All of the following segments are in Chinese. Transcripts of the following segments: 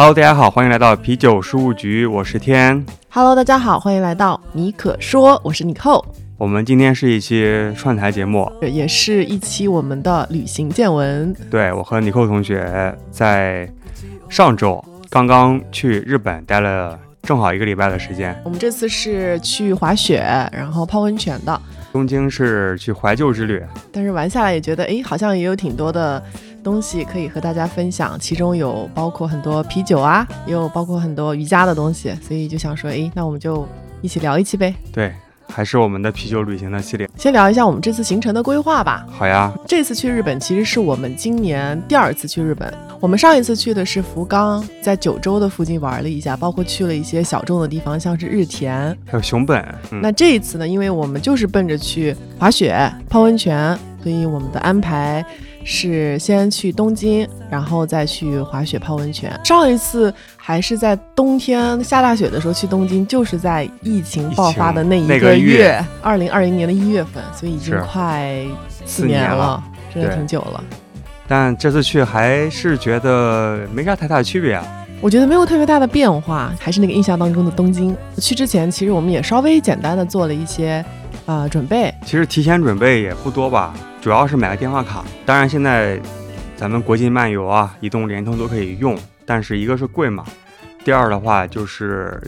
Hello，大家好，欢迎来到啤酒事务局，我是天。Hello，大家好，欢迎来到你可说，我是尼寇，我们今天是一期串台节目，这也是一期我们的旅行见闻。对我和尼寇同学在上周刚刚去日本待了正好一个礼拜的时间。我们这次是去滑雪，然后泡温泉的，东京是去怀旧之旅，但是玩下来也觉得，哎，好像也有挺多的东西可以和大家分享，其中有包括很多啤酒啊，也有包括很多瑜伽的东西，所以就想说，哎，那我们就一起聊一期呗。对，还是我们的啤酒旅行的系列。先聊一下我们这次行程的规划吧。好呀，这次去日本其实是我们今年第二次去日本。我们上一次去的是福冈，在九州的附近玩了一下，包括去了一些小众的地方，像是日田。还有熊本，嗯，那这一次呢，因为我们就是奔着去滑雪、泡温泉，所以我们的安排是先去东京，然后再去滑雪、泡温泉。上一次还是在冬天下大雪的时候去东京，就是在疫情爆发的那一那个月月，二零二零年的一月份，所以已经快四四年了年了，真的挺久了。但这次去还是觉得没啥太大的区别啊。我觉得没有特别大的变化，还是那个印象当中的东京。去之前，其实我们也稍微简单的做了一些呃准备，其实提前准备也不多吧，主要是买个电话卡。当然现在咱们国际漫游啊、移动、联通都可以用，但是一个是贵嘛，第二的话就是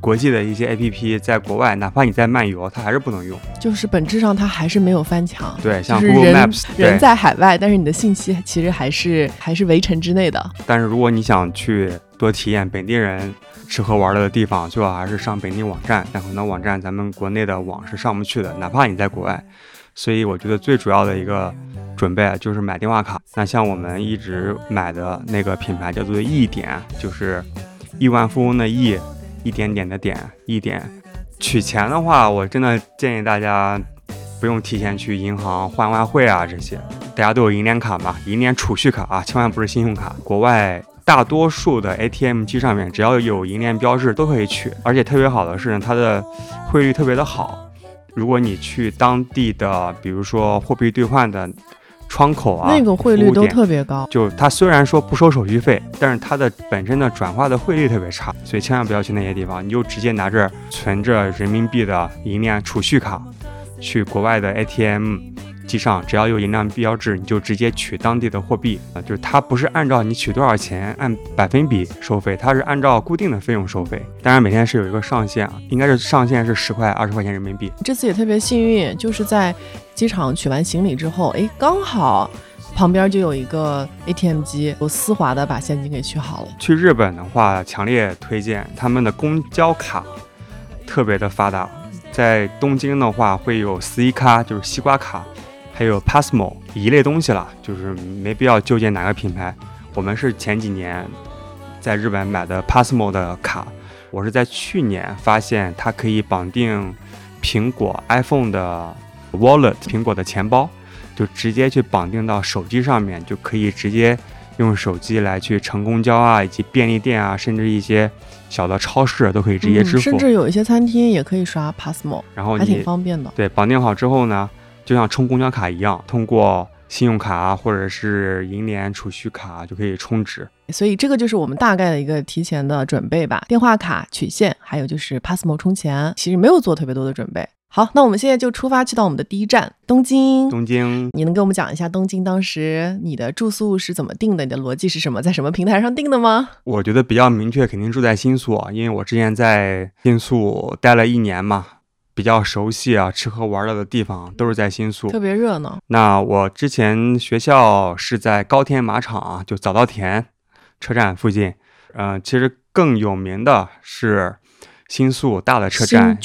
国际的一些 APP 在国外，哪怕你在漫游，它还是不能用。就是本质上它还是没有翻墙。对，像 Google Maps，人对。在海外，但是你的信息其实还是还是围城之内的。但是如果你想去多体验本地人吃喝玩乐的地方，最好还是上本地网站。但很多网站咱们国内的网是上不去的，哪怕你在国外。所以我觉得最主要的一个准备就是买电话卡。那像我们一直买的那个品牌叫做易点，就是亿万富翁的亿，一点点的点，一点。取钱的话，我真的建议大家不用提前去银行换外汇啊这些。大家都有银联卡嘛，银联储蓄卡啊，千万不是信用卡。国外大多数的 ATM 机上面只要有银联标志都可以取，而且特别好的是，它的汇率特别的好。如果你去当地的，比如说货币兑换的窗口啊，那个汇率都特别高。就它虽然说不收手续费，但是它的本身的转化的汇率特别差，所以千万不要去那些地方，你就直接拿着存着人民币的银联储蓄卡，去国外的 ATM 机上，只要有银联标志，你就直接取当地的货币啊，就是它不是按照你取多少钱按百分比收费，它是按照固定的费用收费，当然每天是有一个上限啊，应该是上限是十块二十块钱人民币。这次也特别幸运，就是在机场取完行李之后，哎，刚好旁边就有一个 ATM 机，我丝滑的把现金给取好了。去日本的话，强烈推荐他们的公交卡特别的发达。在东京的话，会有四一卡，就是西瓜卡，还有 Passmo 一类东西了，就是没必要纠结哪个品牌。我们是前几年在日本买的 Passmo 的卡，我是在去年发现它可以绑定苹果 iPhone 的 Wallet，苹果的钱包，就直接去绑定到手机上面，就可以直接用手机来去乘公交啊，以及便利店啊，甚至一些小的超市都可以直接支付。嗯甚至有一些餐厅也可以刷 Passmo，然后还挺方便的。对绑定好之后呢，就像充公交卡一样，通过信用卡啊，或者是银联储蓄卡就可以充值。所以这个就是我们大概的一个提前的准备吧，电话卡取现，还有就是 Passmo 充钱，其实没有做特别多的准备。好，那我们现在就出发去到我们的第一站东京。东京你能给我们讲一下东京当时你的住宿是怎么定的？你的逻辑是什么？在什么平台上定的吗？我觉得比较明确，肯定住在新宿，啊，因为我之前在新宿待了一年嘛，比较熟悉啊，吃喝玩乐的地方都是在新宿。特别热闹。那我之前学校是在高田马场啊，就早稻田车站附近。嗯、其实更有名的是新宿大的车站，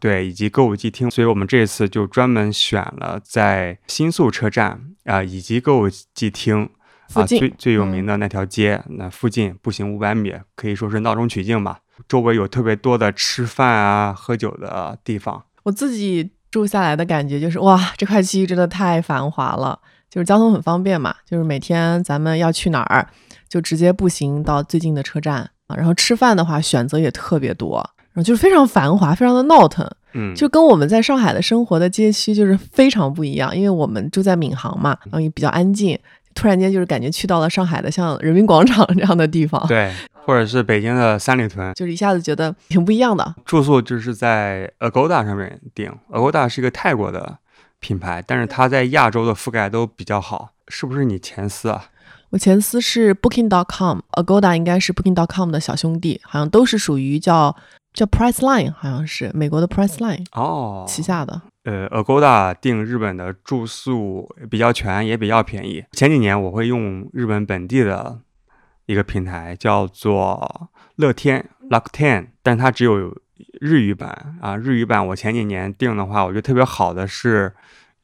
对，以及歌舞伎町。所以我们这次就专门选了在新宿车站啊、以及歌舞伎町啊、最最有名的那条街，那附近步行五百米，可以说是闹中取静吧。周围有特别多的吃饭啊、喝酒的地方。我自己住下来的感觉就是，哇，这块区域真的太繁华了，就是交通很方便嘛，就是每天咱们要去哪儿，就直接步行到最近的车站啊。然后吃饭的话，选择也特别多，然后就是非常繁华，非常的闹腾，嗯，就跟我们在上海的生活的街区就是非常不一样。因为我们住在闵行嘛，然后也比较安静，突然间就是感觉去到了上海的像人民广场这样的地方。对，或者是北京的三里屯，就是一下子觉得挺不一样的。住宿就是在 Agoda 上面订，Agoda 是一个泰国的品牌，但是它在亚洲的覆盖都比较好。是不是你前司啊？我前司是 Booking.com，Agoda 应该是 Booking.com 的小兄弟，好像都是属于叫叫 Priceline，好像是美国的 Priceline 哦旗下的。呃，Agoda 订日本的住宿比较全，也比较便宜。前几年我会用日本本地的一个平台，叫做乐天 Rakuten，但它只有日语版啊。日语版我前几年订的话，我觉得特别好的是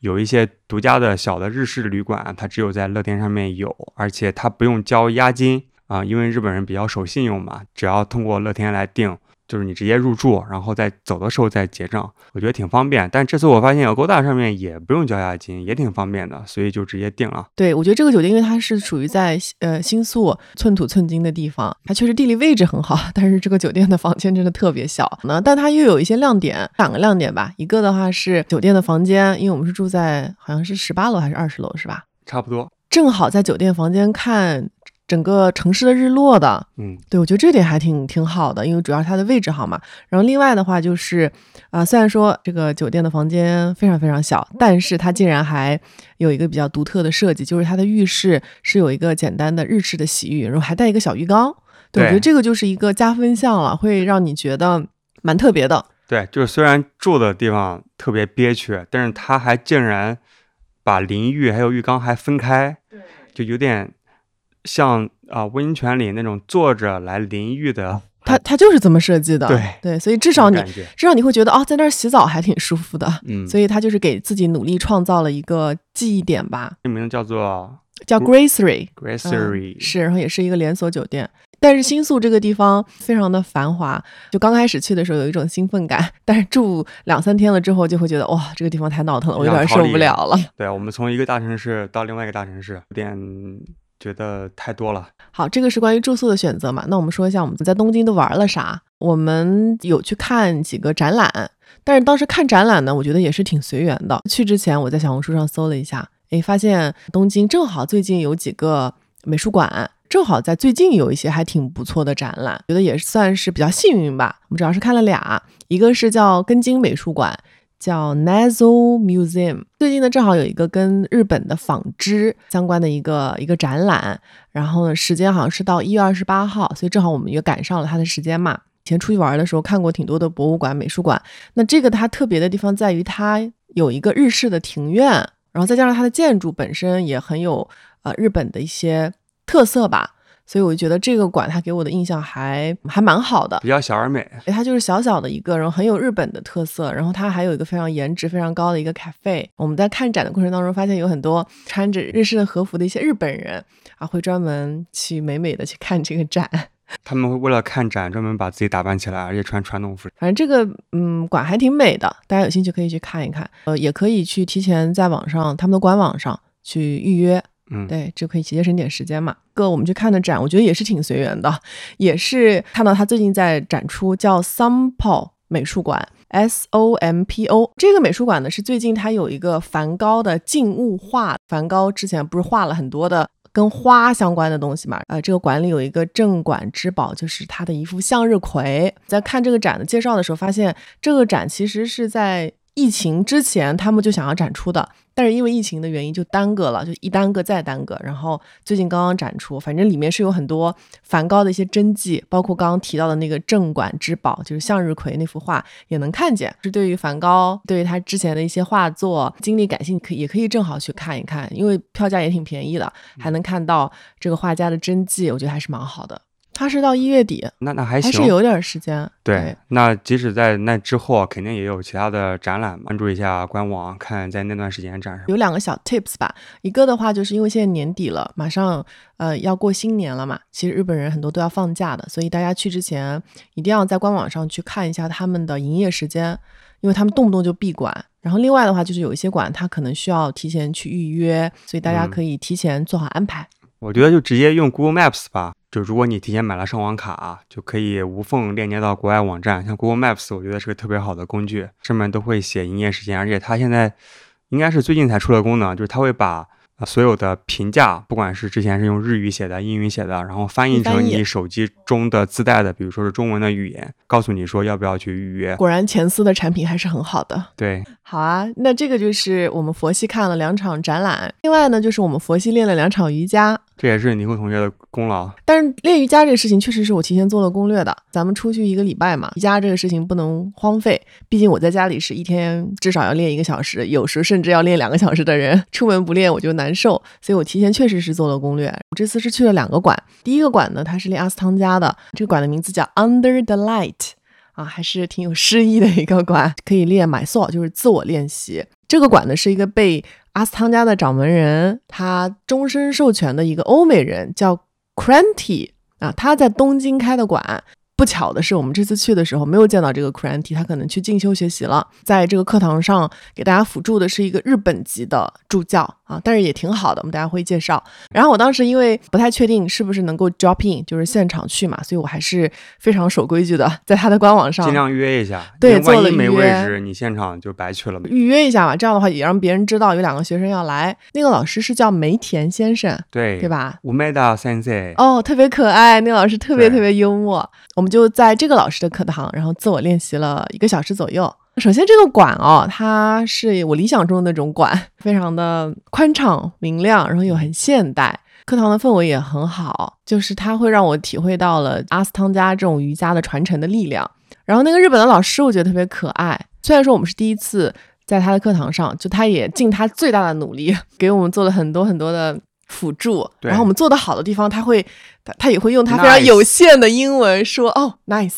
有一些独家的小的日式旅馆，它只有在乐天上面有，而且它不用交押金啊，因为日本人比较守信用嘛，只要通过乐天来订。就是你直接入住，然后再走的时候再结账，我觉得挺方便。但这次我发现 Agoda 上面也不用交押金，也挺方便的，所以就直接订了。对，我觉得这个酒店因为它是属于在呃新宿寸土寸金的地方，它确实地理位置很好，但是这个酒店的房间真的特别小呢。但它又有一些亮点，两个亮点吧。一个的话是酒店的房间，因为我们是住在好像是十八楼还是二十楼是吧？差不多，正好在酒店房间看。整个城市的日落的，嗯，对我觉得这点还挺挺好的，因为主要是它的位置好嘛。然后另外的话就是，啊，虽然说这个酒店的房间非常非常小，但是它竟然还有一个比较独特的设计，就是它的浴室是有一个简单的日式的洗浴，然后还带一个小浴缸。对，我觉得这个就是一个加分项了，会让你觉得蛮特别的。对，就是虽然住的地方特别憋屈，但是它还竟然把淋浴还有浴缸还分开，对，就有点。像啊，温泉里那种坐着来淋浴的，它它就是这么设计的，对对，所以至少你至少你会觉得哦，在那儿洗澡还挺舒服的，嗯，所以他就是给自己努力创造了一个记忆点吧。这名字叫做叫 Gracery，Gracery 嗯、是，然后也是一个连锁酒店。但是新宿这个地方非常的繁华，就刚开始去的时候有一种兴奋感，但是住两三天了之后就会觉得哇，这个地方太闹腾了，我有点受不了了。对，我们从一个大城市到另外一个大城市，有点。觉得太多了。好，这个是关于住宿的选择嘛？那我们说一下我们在东京都玩了啥。我们有去看几个展览，但是当时看展览呢，我觉得也是挺随缘的。去之前我在小红书上搜了一下，诶，发现东京正好最近有几个美术馆，正好在最近有一些还挺不错的展览，觉得也算是比较幸运吧。我们主要是看了俩，一个是叫根津美术馆。叫 Nazo Museum，最近呢正好有一个跟日本的纺织相关的一个一个展览，然后呢时间好像是到一月二十八号，所以正好我们也赶上了它的时间嘛。以前出去玩的时候看过挺多的博物馆、美术馆，那这个它特别的地方在于它有一个日式的庭院，然后再加上它的建筑本身也很有呃日本的一些特色吧。所以我就觉得这个馆它给我的印象还还蛮好的，比较小而美。它就是小小的一个，然后很有日本的特色。然后它还有一个非常颜值非常高的一个 cafe。我们在看展的过程当中，发现有很多穿着日式的和服的一些日本人啊，会专门去美美的去看这个展。他们会为了看展专门把自己打扮起来，而且穿传统服。反正这个嗯馆还挺美的，大家有兴趣可以去看一看。呃，也可以去提前在网上他们的官网上去预约。嗯，对，就可以节省点时间嘛。哥我们去看的展，我觉得也是挺随缘的，也是看到他最近在展出，叫 Sompo 美术馆，S O M P O。这个美术馆呢，是最近他有一个梵高的静物画。梵高之前不是画了很多的跟花相关的东西嘛？呃，这个馆里有一个镇馆之宝，就是他的一幅向日葵。在看这个展的介绍的时候，发现这个展其实是在疫情之前他们就想要展出的。但是因为疫情的原因就耽搁了，就一耽搁再耽搁，然后最近刚刚展出，反正里面是有很多梵高的一些真迹，包括刚刚提到的那个镇馆之宝，就是向日葵那幅画也能看见。是对于梵高，对于他之前的一些画作经历感兴趣，可也可以正好去看一看，因为票价也挺便宜的，还能看到这个画家的真迹，我觉得还是蛮好的。它是到一月底，那那还行，还是有点时间。对，那即使在那之后，肯定也有其他的展览，关注一下官网，看在那段时间展上。有两个小 tips 吧，一个的话就是因为现在年底了，马上呃要过新年了嘛，其实日本人很多都要放假的，所以大家去之前一定要在官网上去看一下他们的营业时间，因为他们动不动就闭馆。然后另外的话就是有一些馆它可能需要提前去预约，所以大家可以提前做好安排。我觉得就直接用 Google Maps 吧。就如果你提前买了上网卡，就可以无缝链接到国外网站。像 Google Maps，我觉得是个特别好的工具，上面都会写营业时间，而且它现在应该是最近才出了功能，就是它会把所有的评价，不管是之前是用日语写的、英语写的，然后翻译成你手机中的自带的，比如说是中文的语言，告诉你说要不要去预约。果然前司的产品还是很好的。对，好啊，那这个就是我们佛系看了两场展览，另外呢就是我们佛系练了两场瑜伽。这也是尼克同学的功劳。但是练瑜伽这个事情确实是我提前做了攻略的。咱们出去一个礼拜嘛，瑜伽这个事情不能荒废。毕竟我在家里是一天至少要练一个小时，有时甚至要练两个小时的人，出门不练我就难难受。所以我提前确实是做了攻略。我这次是去了两个馆，第一个馆呢，它是练阿斯汤加的，这个馆的名字叫 Under the Light。啊，还是挺有诗意的一个馆，可以练 my soul，就是自我练习。这个馆呢是一个被阿斯汤加的掌门人他终身授权的一个欧美人，叫 Cranty 啊，他在东京开的馆。不巧的是，我们这次去的时候没有见到这个 Cranty，他可能去进修学习了。在这个课堂上给大家辅助的是一个日本籍的助教啊，但是也挺好的，我们大家会介绍。然后我当时因为不太确定是不是能够 drop in，就是现场去嘛，所以我还是非常守规矩的，在他的官网上尽量约一下。对万做了一没位置，你现场就白去了嘛。预约一下嘛，这样的话也让别人知道有两个学生要来。那个老师是叫梅田先生，对，对？吧？乌梅达 sensei，哦，特别可爱，那个老师特别特别幽默。我们就在这个老师的课堂，然后自我练习了一个小时左右。首先，这个馆哦，它是我理想中的那种馆，非常的宽敞明亮，然后又很现代。课堂的氛围也很好，就是它会让我体会到了阿斯汤加这种瑜伽的传承的力量。然后那个日本的老师，我觉得特别可爱。虽然说我们是第一次在他的课堂上，就他也尽他最大的努力给我们做了很多很多的辅助。然后我们做的好的地方，他会他他也会用他非常有限的英文说哦，nice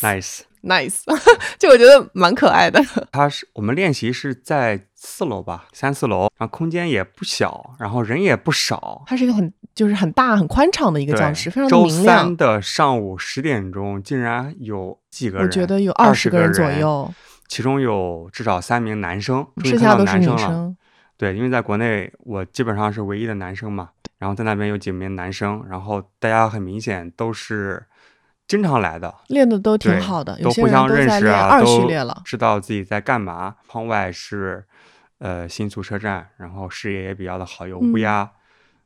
nice。就我觉得蛮可爱的。他是我们练习是在四楼吧，三四楼，然后空间也不小，然后人也不少。它是一个很就是很大很宽敞的一个教室，非常明亮三。的上午十点钟，竟然有几个人？我觉得有二十个人人左右，其中有至少三名男生，剩下都是女。生。对，因为在国内我基本上是唯一的男生嘛，然后在那边有几名男生，然后大家很明显都是经常来的，练的都挺好的，有都互些人都相认识啊，在练二序都列了。知道自己在干嘛。窗外是呃新宿车站，然后视野也比较的好，有乌嗯鸦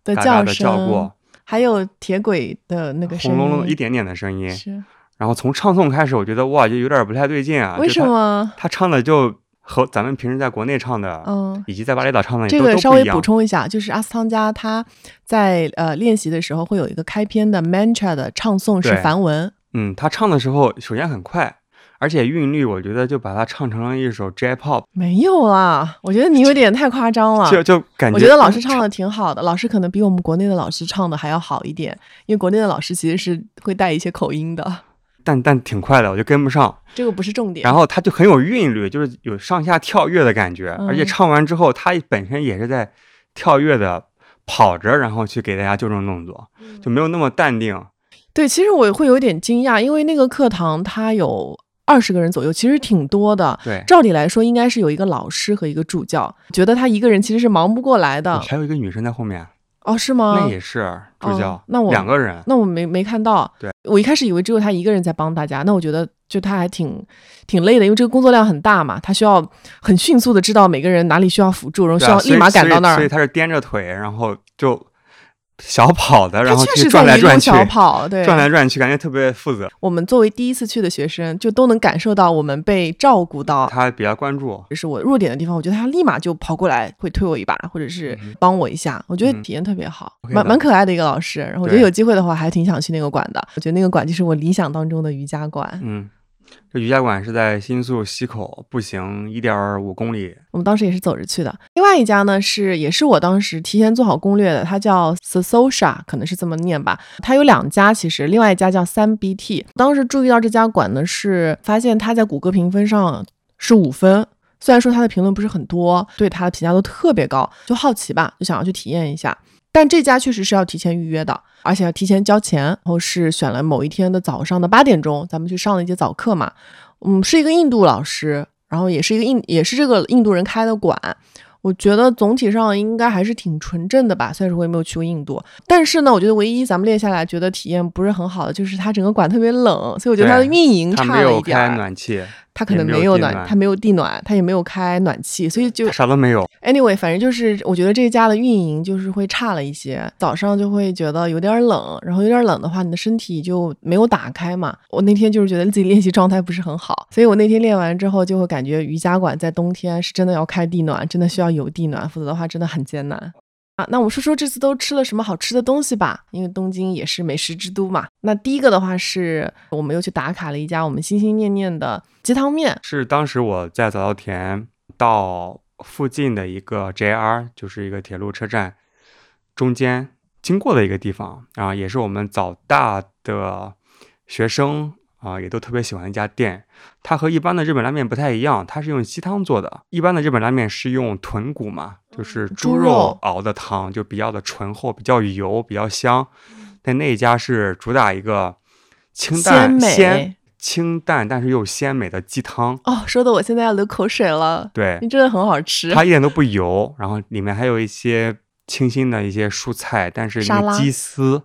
的叫声，还有铁轨的那个，轰隆隆一点点的声音。是然后从唱诵开始，我觉得哇，就有点不太对劲啊。为什？么？他唱的就和咱们平时在国内唱的，嗯，以及在巴厘岛唱的这个稍微补。充一下，就是阿斯汤加他在呃练习的时候会有一个开篇的 mantra 的唱诵是梵文，嗯，他唱的时候首先很快，而且韵律我觉得就把它唱成了一首 J-pop，没有啦，我觉得你有点太夸张了。就就感觉我觉得老师唱的挺好的，老师可能比我们国内的老师唱的还要好一点，因为国内的老师其实是会带一些口音的，但但挺快的，我就跟不上。这个不是重点。然后他就很有韵律，就是有上下跳跃的感觉，而且嗯唱完之后，他本身也是在跳跃的跑着，然后去给大家纠正动作，嗯就没有那么淡定。对，其实我会有点惊讶，因为那个课堂它有二十个人左右，其实挺多的。对，照理来说，应该是有一个老师和一个助教，觉得他一个人其实是忙不过来的。还有一个女生在后面，哦，是吗？那也是助教，哦那我两个人。那我没没看到。对，我一开始以为只有他一个人在帮大家，那我觉得就他还挺挺累的，因为这个工作量很大嘛，他需要很迅速的知道每个人哪里需要辅助，然后需要立马赶到那儿。所以所以他是颠着腿，然后就小跑的，然后去转来转去，小跑，对，转来转去，感觉特别负责。我们作为第一次去的学生，就都能感受到我们被照顾到。他比较关注，就是我弱点的地方，我觉得他立马就跑过来，会推我一把，或者是帮我一下，我觉得嗯体验特别好蛮蛮可爱的一个老师。然后我觉得有机会的话，还挺想去那个馆的。我觉得那个馆就是我理想当中的瑜伽馆。嗯，这瑜伽馆是在新宿西口，步行一点五公里。我们当时也是走着去的。另外一家呢是也是我当时提前做好攻略的，它叫 Sososha，可能是这么念吧。它有两家，其实另外一家叫三 BT。当时注意到这家馆呢，是发现它在谷歌评分上是五分。虽然说它的评论不是很多，对它的评价都特别高，就好奇吧，就想要去体验一下。但这家确实是要提前预约的，而且要提前交钱。然后是选了某一天的早上的八点钟，咱们去上了一节早课嘛。嗯，是一个印度老师，然后也是一个印，也是这个印度人开的馆。我觉得总体上应该还是挺纯正的吧。虽然说我也没有去过印度，但是呢，我觉得唯一咱们列下来觉得体验不是很好的，就是它整个馆特别冷，所以我觉得它的运营差了一点儿。暖气，它可能没有暖，它没有地暖，它也没有开暖气，所以就啥都没有。anyway，反正就是我觉得这家的运营就是会差了一些，早上就会觉得有点冷，然后有点冷的话，你的身体就没有打开嘛。我那天就是觉得自己练习状态不是很好，所以我那天练完之后就会感觉瑜伽馆在冬天是真的要开地暖，真的需要有地暖，否则的话真的很艰难。那我们说说这次都吃了什么好吃的东西吧，因为东京也是美食之都嘛。那第一个的话是我们又去打卡了一家我们心心念念的鸡汤面，是当时我在早稻田到附近的一个 JR，就是一个铁路车站中间经过的一个地方啊，也是我们早大的学生啊，也都特别喜欢一家店。它和一般的日本拉面不太一样，它是用鸡汤做的。一般的日本拉面是用豚骨嘛，就是猪猪肉肉熬的汤，就比较的醇厚，比较油，比较香。但那一家是主打一个清淡鲜清淡，但是又鲜美的鸡汤。哦，说的我现在要流口水了。对，你真的很好吃，它一点都不油，然后里面还有一些清新的一些蔬菜，但是那个鸡丝，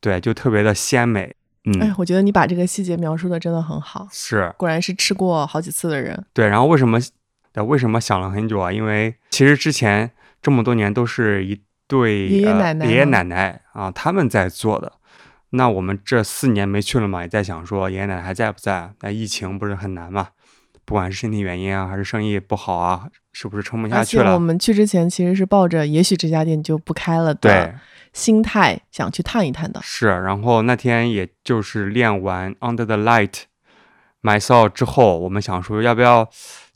对，就特别的鲜美。嗯哎嗯，，我觉得你把这个细节描述的真的很好，是果然是吃过好几次的人。对。然后为什么，呃为什么想了很久啊？因为其实之前这么多年都是一对爷爷呃奶奶吗爷爷奶奶啊他们在做的。那我们这四年没去了嘛，也在想说爷爷奶奶还在不在？那疫情不是很难嘛？不管是身体原因啊，还是生意不好啊，是不是撑不下去了？我们去之前其实是抱着也许这家店就不开了的，心态想去探一探的。是，然后那天也就是练完 Under the Light My Soul 之后，我们想说要不要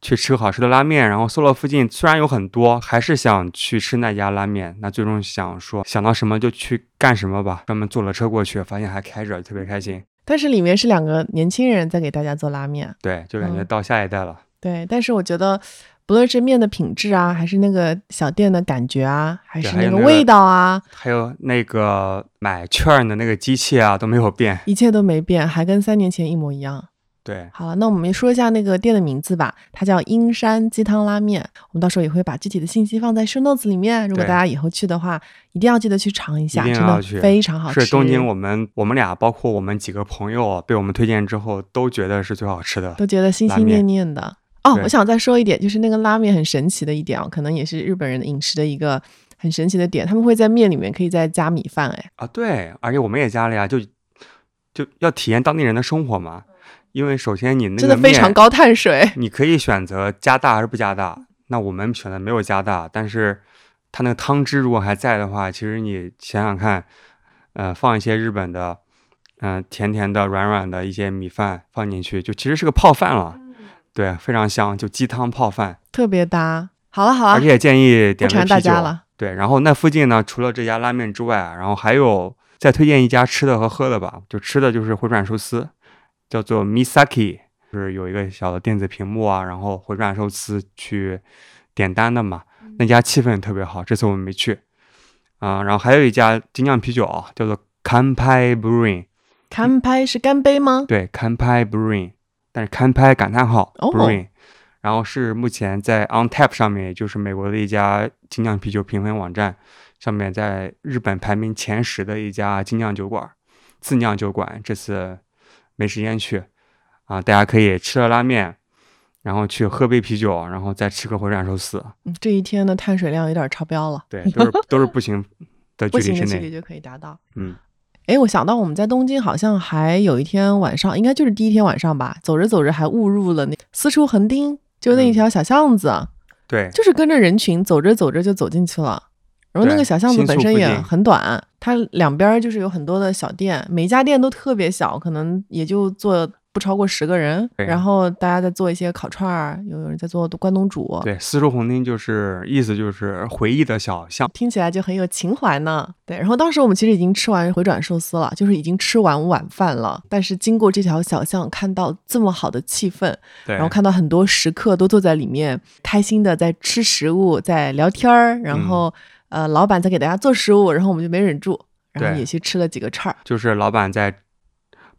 去吃好吃的拉面，然后搜了附近虽然有很多，还是想去吃那家拉面。那最终想说想到什么就去干什么吧，专门坐了车过去，发现还开着，特别开心。但是里面是两个年轻人在给大家做拉面，对，就感觉嗯到下一代了。对。但是我觉得，不论是面的品质啊，还是那个小店的感觉啊，还是那个那个味道啊，还有那个买券儿的那个机器啊都没有变。一切都没变，还跟三年前一模一样。对，好了，那我们说一下那个店的名字吧，它叫阴山鸡汤拉面。我们到时候也会把具体的信息放在 show notes 里面。如果大家以后去的话，一定要记得去尝一下，一定真的非常好吃。是东京我们我们俩包括我们几个朋友被我们推荐之后都觉得是最好吃的。都觉得心心念念的。哦，我想再说一点，就是那个拉面很神奇的一点啊，可能也是日本人的饮食的一个很神奇的点，他们会在面里面可以再加米饭，哎，啊，对，而且我们也加了呀，就就要体验当地人的生活嘛。因为首先你那真个面，的非常高碳水。你可以选择加大还是不加大。那我们选择没有加大，但是它那个汤汁如果还在的话，其实你想想看，呃，放一些日本的，嗯、甜甜的、软软的一些米饭放进去，就其实是个泡饭了。对，非常香，就鸡汤泡饭。特别搭。好了好了而且，也建议点杯啤酒。大家了。对，然后那附近呢，除了这家拉面之外，然后还有再推荐一家吃的和喝的吧。就吃的就是回转寿司，叫做 Misaki，就是有一个小的电子屏幕啊，然后回转寿司去点单的嘛。那家气氛特别好，这次我们没去。啊、然后还有一家精酿啤酒叫做 Kanpai Brewing，干拍是干杯吗？对，Kanpai Brewing，但是 Kanpai 感叹号哦 Brewing，、然后是目前在 On Tap 上面，也就是美国的一家精酿啤酒评分网站上面，在日本排名前十的一家精酿酒馆，自酿酒馆。这次没时间去啊，大家可以吃了拉面，然后去喝杯啤酒，然后再吃个回转寿司。嗯这一天的碳水量有点超标了，对，都是都是步行的不距离之内。距离就可以达到。嗯，哎，我想到我们在东京好像还有一天晚上，应该就是第一天晚上吧，走着走着还误入了那四处横丁，就那一嗯条小巷子，对，就是跟着人群走着走着就走进去了。然后那个小巷子本身也很短，它两边儿就是有很多的小店，每一家店都特别小，可能也就坐不超过十个人。然后大家在做一些烤串儿，有有人在做关东煮，对，丝绸红丁就是意思就是回忆的小巷。听起来就很有情怀呢。对，然后当时我们其实已经吃完回转寿司了，就是已经吃完晚饭了。但是经过这条小巷，看到这么好的气氛，对，然后看到很多食客都坐在里面，开心的在吃食物，在聊天儿，然后、呃，老板在给大家做食物，然后我们就没忍住，然后对也去吃了几个串儿。就是老板在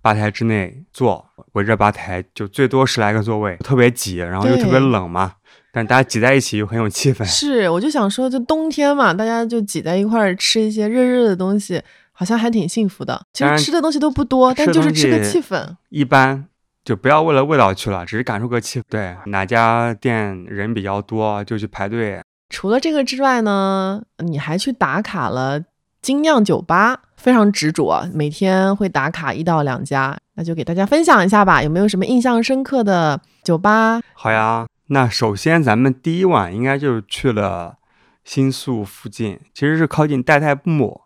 吧台之内坐，围着吧台就最多十来个座位，特别挤，然后又特别冷嘛。但大家挤在一起又很有气氛。是，我就想说，就冬天嘛，大家就挤在一块儿吃一些热热的东西，好像还挺幸福的。其实吃的东西都不多，但就是吃个气氛。一般就不要为了味道去了，只是感受个气氛。对，哪家店人比较多就去排队。除了这个之外呢，你还去打卡了精酿酒吧，非常执着，每天会打卡一到两家。那就给大家分享一下吧，有没有什么印象深刻的酒吧？好呀，那首先咱们第一晚应该就是去了新宿附近，其实是靠近代代木。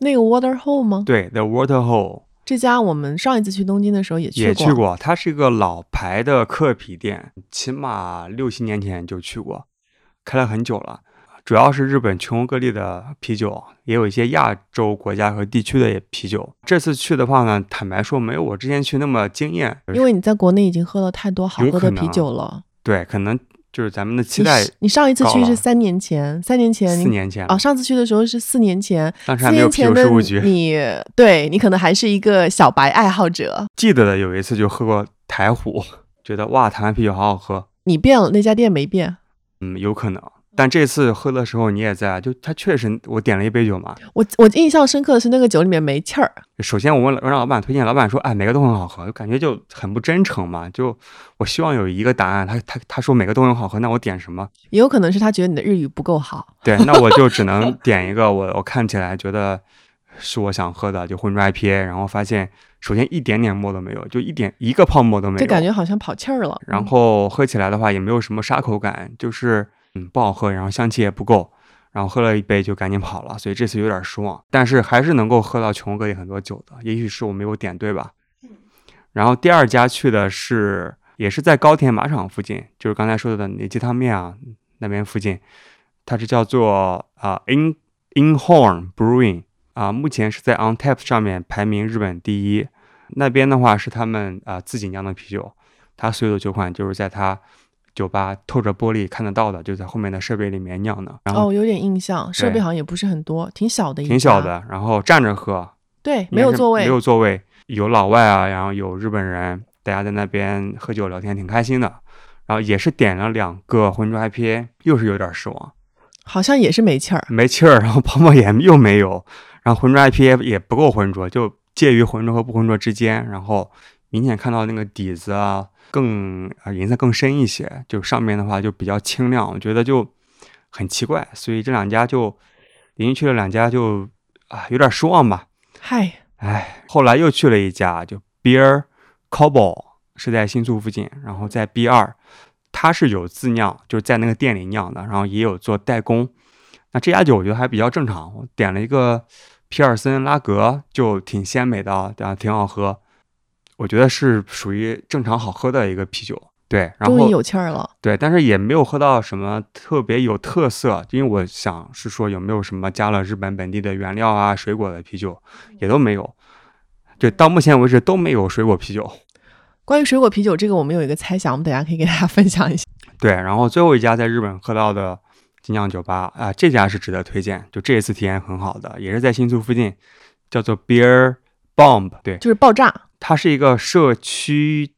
那个 Waterhole 吗？对，The Waterhole 这家我们上一次去东京的时候也去过。也去过，它是一个老牌的客啤店，起码六七年前就去过，开了很久了。主要是日本全国各地的啤酒，也有一些亚洲国家和地区的啤酒。这次去的话呢，坦白说没有我之前去那么惊艳，因为你在国内已经喝了太多好喝的啤酒了。对，可能就是咱们的期待是你上一次去是三年前，三年前四年前了哦，上次去的时候是四年前，当时四还没有啤酒。你，对你可能还是一个小白爱好者。记得的有一次就喝过台虎，觉得哇，台湾啤酒好好喝。你变了，那家店没变。嗯，有可能。但这次喝的时候你也在，就他确实，我点了一杯酒嘛。我我印象深刻的是那个酒里面没气儿，首先我问了让老板推荐，老板说哎每个都很好喝，就感觉就很不真诚嘛。就我希望有一个答案，他他他说每个都很好喝，那我点什么？也有可能是他觉得你的日语不够好。对，那我就只能点一个我我看起来觉得是我想喝的，就浑浊 IPA。然后发现首先一点点沫都没有，就一点一个泡沫都没有，就感觉好像跑气儿了。然后喝起来的话也没有什么沙口感，就是嗯不好喝，然后香气也不够，然后喝了一杯就赶紧跑了，所以这次有点失望。但是还是能够喝到全国各地很多酒的，也许是我没有点对吧？然后第二家去的是也是在高田马场附近，就是刚才说的那鸡汤面啊那边附近，它是叫做啊、In Inhorn Brewing 啊、目前是在 Ontap 上面排名日本第一。那边的话是他们啊、自己酿的啤酒，他所有的酒款就是在他酒吧透着玻璃看得到的，就在后面的设备里面酿的，然后哦，有点印象，设备好像也不是很多，挺小的挺小的，然后站着喝，对，没有座位，没有座位，有老外啊，然后有日本人，大家在那边喝酒聊天，挺开心的。然后也是点了两个浑浊 IPA，又是有点失望，好像也是没气儿。没气儿，然后泡沫也又没有，然后浑浊 IPA 也不够浑浊，就介于浑浊和不浑浊之间，然后明显看到那个底子啊更啊颜色更深一些，就上面的话就比较清亮，我觉得就很奇怪，所以这两家就连续去了两家就啊有点失望吧。嗨，唉，后来又去了一家，就 Beer Cobble，是在新宿附近，然后在 B 二，它是有自酿，就是在那个店里酿的，然后也有做代工。那这家酒我觉得还比较正常，我点了一个皮尔森拉格，就挺鲜美的，啊，挺好喝。我觉得是属于正常好喝的一个啤酒。对，然后终于有气儿了。对，但是也没有喝到什么特别有特色，因为我想是说有没有什么加了日本本地的原料啊、水果的啤酒，也都没有。对，到目前为止都没有水果啤酒。关于水果啤酒这个，我们有一个猜想，我们等下可以给大家分享一下。对，然后最后一家在日本喝到的精酿酒吧啊、这家是值得推荐，就这一次体验很好的，也是在新宿附近，叫做 Beer Bomb。对，就是爆炸，它是一个社区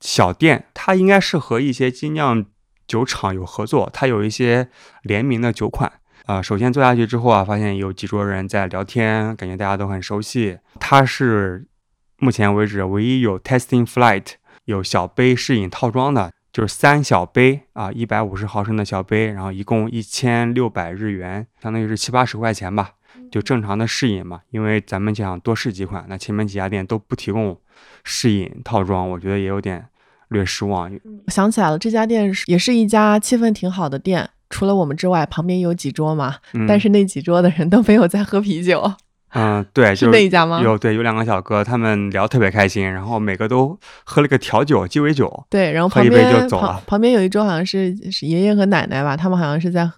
小店，它应该是和一些精酿酒厂有合作，它有一些联名的酒款。啊、首先坐下去之后啊，发现有几桌人在聊天，感觉大家都很熟悉。它是目前为止唯一有 Testing Flight 有小杯试饮套装的，就是三小杯啊，一百五十毫升的小杯，然后一共一千六百日元，相当于是七八十块钱吧。就正常的试饮嘛，因为咱们想多试几款，那前面几家店都不提供试饮套装，我觉得也有点略失望。我想起来了，这家店是也是一家气氛挺好的店。除了我们之外，旁边有几桌嘛，嗯、但是那几桌的人都没有在喝啤酒，嗯，对，就是那一家吗？有对有两个小哥，他们聊特别开心，然后每个都喝了个调酒鸡尾酒，对，然后喝一杯就走了旁旁边有一桌好像是是爷爷和奶奶吧，他们好像是在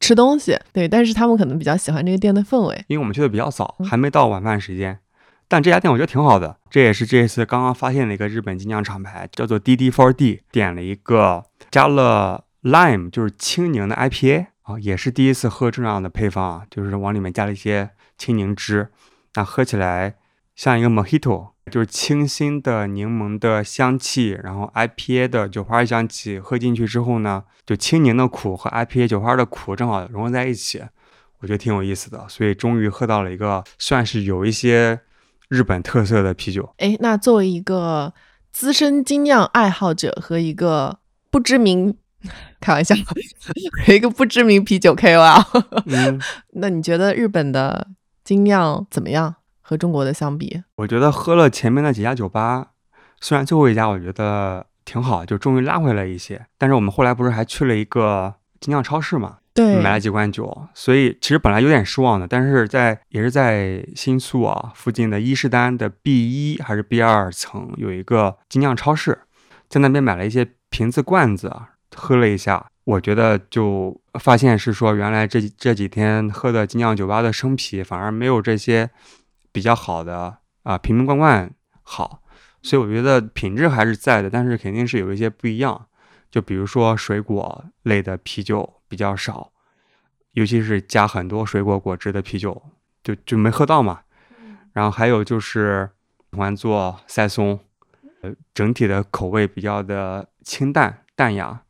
吃东西，对，但是他们可能比较喜欢这个店的氛围。因为我们去的比较早，嗯还没到晚饭时间。但这家店我觉得挺好的，这也是这一次刚刚发现的一个日本精酿厂牌，叫做 DD Four D，点了一个加了 lime，就是青柠的 IPA 啊，也是第一次喝这样的配方啊，就是往里面加了一些青柠汁，那喝起来像一个 Mojito，就是清新的柠檬的香气，然后 IPA 的酒花香气，喝进去之后呢，就青柠的苦和 IPA 酒花的苦正好融合在一起，我觉得挺有意思的。所以终于喝到了一个算是有一些日本特色的啤酒。哎，那作为一个资深精酿爱好者和一个不知名。开玩笑，有一个不知名啤酒 KOL。嗯，那你觉得日本的精酿怎么样？和中国的相比？我觉得喝了前面那几家酒吧，虽然最后一家我觉得挺好，就终于拉回来一些。但是我们后来不是还去了一个精酿超市嘛？对，买了几罐酒。所以其实本来有点失望的，但是在也是在新宿啊附近的伊势丹的 B 一还是 B 二层有一个精酿超市，在那边买了一些瓶子罐子。喝了一下，我觉得就发现是说，原来这这几天喝的精酿酒吧的生啤反而没有这些比较好的啊瓶瓶罐罐好，所以我觉得品质还是在的，但是肯定是有一些不一样。就比如说水果类的啤酒比较少，尤其是加很多水果果汁的啤酒，就就没喝到嘛。然后还有就是喜欢做塞松，呃，整体的口味比较的清淡淡雅。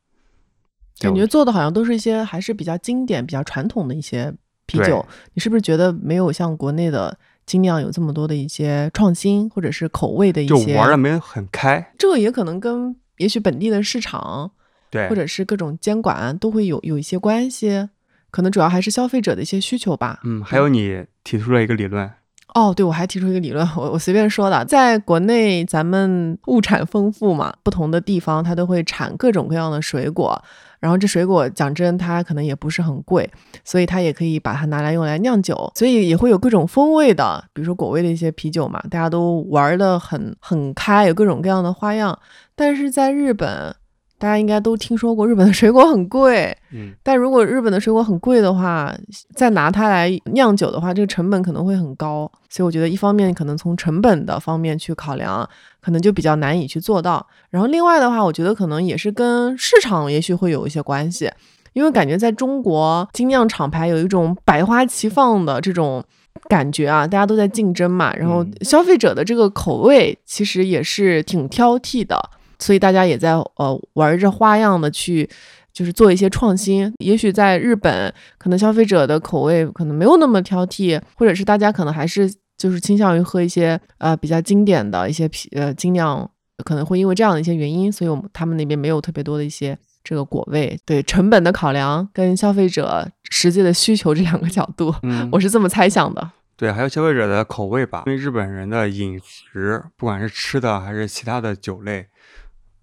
感觉做的好像都是一些还是比较经典、比较传统的一些啤酒，你是不是觉得没有像国内的精酿有这么多的一些创新，或者是口味的一些？就玩的没很开。这个也可能跟也许本地的市场，对，或者是各种监管都会有有一些关系，可能主要还是消费者的一些需求吧。嗯，还有你提出了一个理论。哦，对，我还提出一个理论，我我随便说的，在国内咱们物产丰富嘛，不同的地方它都会产各种各样的水果。然后这水果讲真，它可能也不是很贵，所以它也可以把它拿来用来酿酒，所以也会有各种风味的，比如说果味的一些啤酒嘛，大家都玩的很很开，有各种各样的花样。但是在日本。大家应该都听说过日本的水果很贵，嗯，但如果日本的水果很贵的话，再拿它来酿酒的话，这个成本可能会很高。所以我觉得一方面可能从成本的方面去考量，可能就比较难以去做到。然后另外的话，我觉得可能也是跟市场也许会有一些关系，因为感觉在中国精酿厂牌有一种百花齐放的这种感觉啊，大家都在竞争嘛，然后消费者的这个口味其实也是挺挑剔的。所以大家也在呃玩着花样的去，就是做一些创新。也许在日本，可能消费者的口味可能没有那么挑剔，或者是大家可能还是就是倾向于喝一些呃比较经典的一些啤呃精酿，可能会因为这样的一些原因，所以我们他们那边没有特别多的一些这个果味。对成本的考量跟消费者实际的需求这两个角度，嗯，我是这么猜想的。对，还有消费者的口味吧，因为日本人的饮食，不管是吃的还是其他的酒类。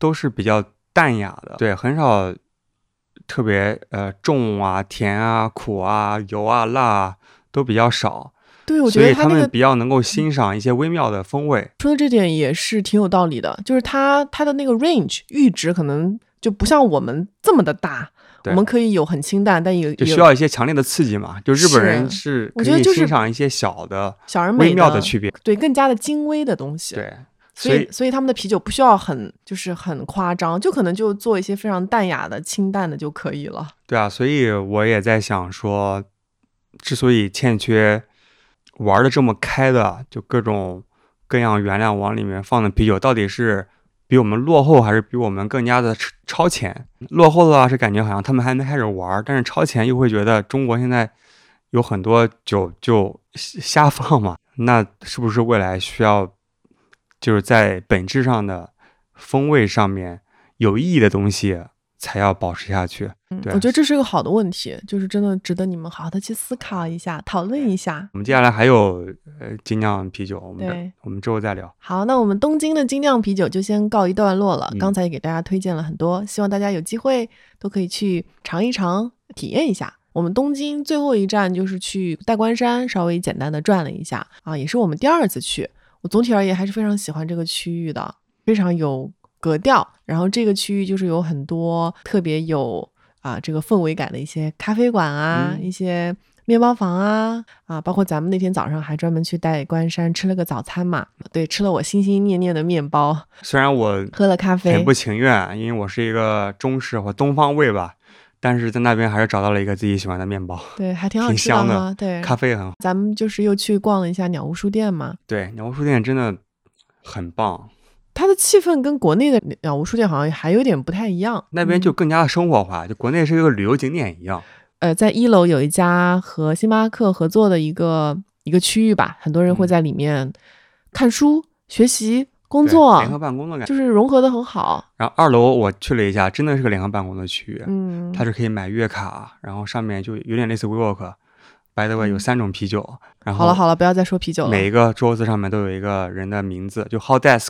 都是比较淡雅的，对，很少特别呃重啊、甜啊、苦啊、油啊、辣啊都比较少。对，我觉得他们比较能够欣赏一些微妙的风味。说的这点也是挺有道理的，就是它它的那个 range 阈值可能就不像我们这么的大，我们可以有很清淡，但也就需要一些强烈的刺激嘛。就日本人是可以欣赏一些小的、小而微妙的区别，对，更加的精微的东西。对。所以，所以他们的啤酒不需要很，就是很夸张，就可能就做一些非常淡雅的、清淡的就可以了。对啊，所以我也在想说，之所以欠缺玩的这么开的，就各种各样原料往里面放的啤酒，到底是比我们落后，还是比我们更加的超前？落后的话是感觉好像他们还没开始玩，但是超前又会觉得中国现在有很多酒就瞎放嘛，那是不是未来需要？就是在本质上的风味上面有意义的东西才要保持下去。嗯，我觉得这是一个好的问题，就是真的值得你们好好的去思考一下、讨论一下。我们接下来还有呃精酿啤酒，我们我们之后再聊。好，那我们东京的精酿啤酒就先告一段落了。刚才也给大家推荐了很多，希望大家有机会都可以去尝一尝、体验一下。我们东京最后一站就是去代官山，稍微简单的转了一下啊，也是我们第二次去。我总体而言还是非常喜欢这个区域的，非常有格调。然后这个区域就是有很多特别有啊这个氛围感的一些咖啡馆啊，一些面包房啊啊，包括咱们那天早上还专门去代官山吃了个早餐嘛。对，吃了我心心念念的面包。虽然我喝了咖啡，很不情愿，因为我是一个中式或东方胃吧，但是在那边还是找到了一个自己喜欢的面包，对，还挺好吃的香的。对，咖啡也很好。咱们就是又去逛了一下鸟屋书店嘛，对，鸟屋书店真的很棒，它的气氛跟国内的鸟屋书店好像还有点不太一样。那边嗯就更加的生活化，就国内是一个旅游景点一样。呃，在一楼有一家和星巴克合作的一个一个区域吧，很多人会嗯在里面看书、学习、工作联，合办公的感觉。就是融合的很好。然后二楼我去了一下，真的是个联合办公的区域，嗯，它是可以买月卡，然后上面就有点类似 WeWork。By the way，有嗯三种啤酒，然后好了好了，不要再说啤酒了。每一个桌子上面都有一个人的名字，就 Hot Desk，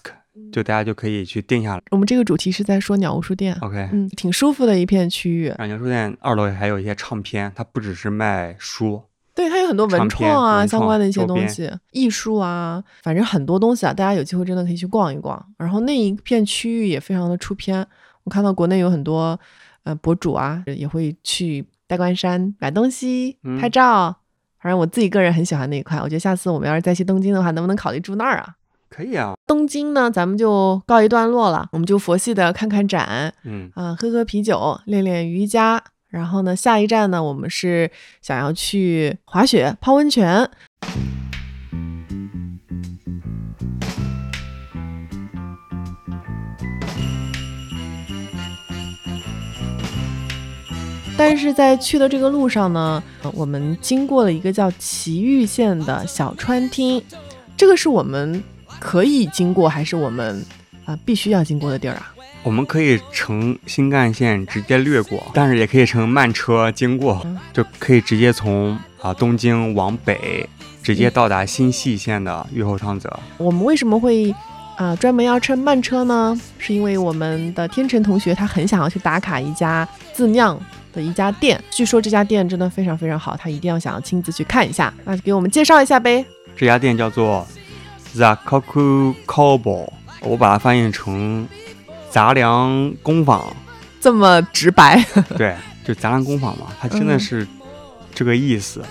就嗯大家就可以去定下来。我们这个主题是在说鸟屋书店，OK，嗯，挺舒服的一片区域。鸟书店二楼还有一些唱片，它不只是卖书，对，它有很多文创啊相关的一些东西，艺术啊，反正很多东西啊，大家有机会真的可以去逛一逛。然后那一片区域也非常的出片，我看到国内有很多呃博主啊，也会去代官山买东西、嗯拍照。反正我自己个人很喜欢那一块，我觉得下次我们要是再去东京的话，能不能考虑住那儿啊？可以啊。东京呢，咱们就告一段落了，我们就佛系的看看展，嗯，啊、喝喝啤酒，练练瑜伽。然后呢，下一站呢，我们是想要去滑雪、泡温泉。但是在去的这个路上呢，我们经过了一个叫埼玉县的小川町，这个是我们可以经过，还是我们啊、必须要经过的地儿啊？我们可以乘新干线直接掠过，但是也可以乘慢车经过嗯，就可以直接从啊、东京往北，直接到达新细线的越后汤泽。我们为什么会啊、专门要乘慢车呢？是因为我们的天成同学他很想要去打卡一家自酿的一家店，据说这家店真的非常非常好，他一定要想要亲自去看一下。那就给我们介绍一下呗。这家店叫做 Zakoku Kobo，我把它翻译成杂粮工坊。这么直白，对，就杂粮工坊嘛，它真的嗯是这个意思。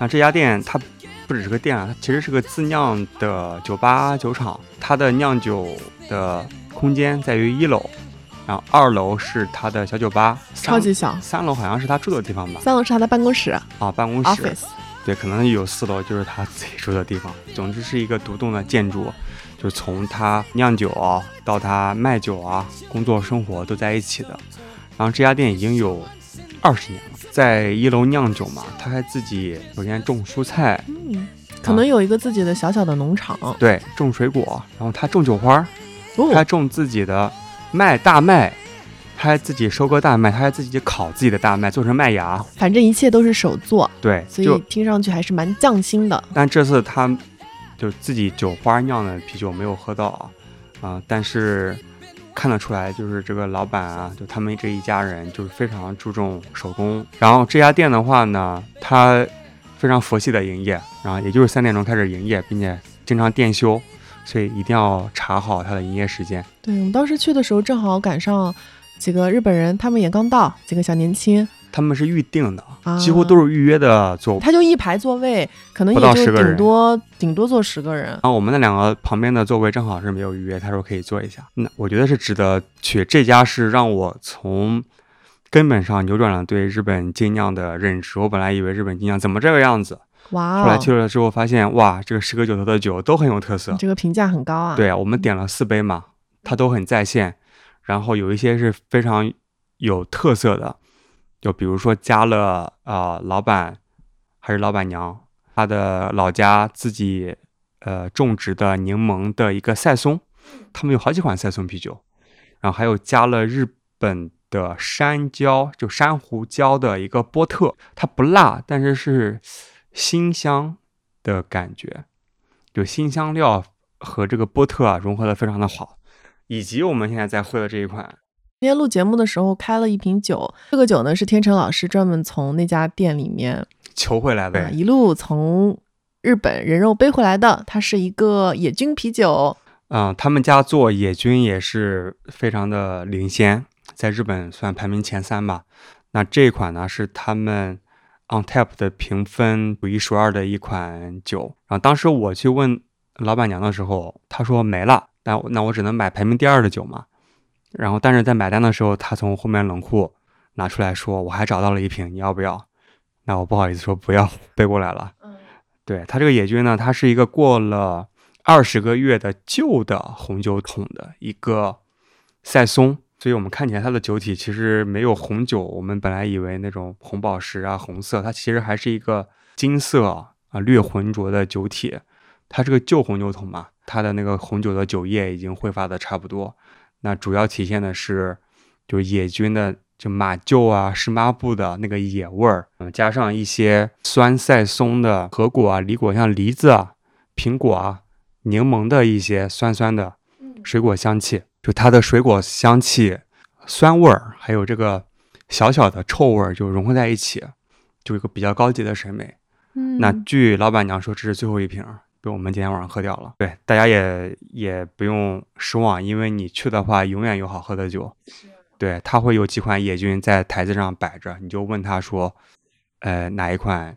那这家店它不只是个店啊，它其实是个自酿的酒吧酒厂。它的酿酒的空间在于一楼，然后二楼是它的小酒吧，超级小。三楼好像是他住的地方吧？三楼是他的办公室啊，办公室。office。对，可能有四楼就是他自己住的地方。总之是一个独栋的建筑，就从他酿酒啊到他卖酒啊，工作生活都在一起的。然后这家店已经有二十年了，在一楼酿酒嘛，他还自己首先种蔬菜，嗯，可能有一个自己的小小的农场。对，种水果，然后他种酒花儿，他种自己的麦大麦，他还自己收割大麦，他还自己烤自己的大麦做成麦芽，反正一切都是手做，对，所以听上去还是蛮匠心的。但这次他就自己酒花酿的啤酒没有喝到啊，啊、但是看得出来，就是这个老板啊，就他们这一家人就是非常注重手工。然后这家店的话呢，它非常佛系的营业，然后也就是三点钟开始营业，并且经常店休，所以一定要查好它的营业时间。对我们当时去的时候，正好赶上几个日本人，他们也刚到，几个小年轻，他们是预定的，啊几乎都是预约的座位。他就一排座位，可能不也就顶多顶多坐十个人。然后我们那两个旁边的座位正好是没有预约，他说可以坐一下。那我觉得是值得去。这家是让我从根本上扭转了对日本精酿的认知。我本来以为日本精酿怎么这个样子，哇哦，后来去了之后发现，哇，这个十个九头的酒都很有特色。这个评价很高啊。对，我们点了四杯嘛，它都很在线，然后有一些是非常有特色的，就比如说加了啊、呃老板还是老板娘她的老家自己呃种植的柠檬的一个赛松，他们有好几款赛松啤酒，然后还有加了日本的山椒，就珊瑚椒的一个波特，它不辣，但是是辛香的感觉，就辛香料和这个波特啊融合的非常的好，以及我们现在在喝的这一款，今天录节目的时候开了一瓶酒，这个酒呢是天成老师专门从那家店里面求回来的啊、一路从日本人肉背回来的，它是一个野菌啤酒。嗯，他们家做野菌也是非常的领先，在日本算排名前三吧。那这一款呢是他们 on tap 的评分数一数二的一款酒。然后当时我去问老板娘的时候，她说没了，那我那我只能买排名第二的酒嘛。然后但是在买单的时候，他从后面冷库拿出来说，我还找到了一瓶，你要不要？那我不好意思说不要，背过来了。嗯，对他这个野菌呢，它是一个过了二十个月的旧的红酒桶的一个赛松，所以我们看起来它的酒体其实没有红酒，我们本来以为那种红宝石啊、红色，它其实还是一个金色啊略浑浊的酒体。它是个旧红酒桶嘛，它的那个红酒的酒液已经挥发的差不多，那主要体现的是就是野菌的。就马厩啊，湿抹布的那个野味儿，嗯，加上一些酸赛松的核果啊、梨果，像梨子啊、苹果啊、柠檬的一些酸酸的水果香气，就它的水果香气、酸味儿，还有这个小小的臭味儿，就融合在一起，就一个比较高级的审美。嗯，那据老板娘说，这是最后一瓶，被我们今天晚上喝掉了。对，大家也也不用失望，因为你去的话，永远有好喝的酒。对，他会有几款野菌在台子上摆着，你就问他说，呃，哪一款，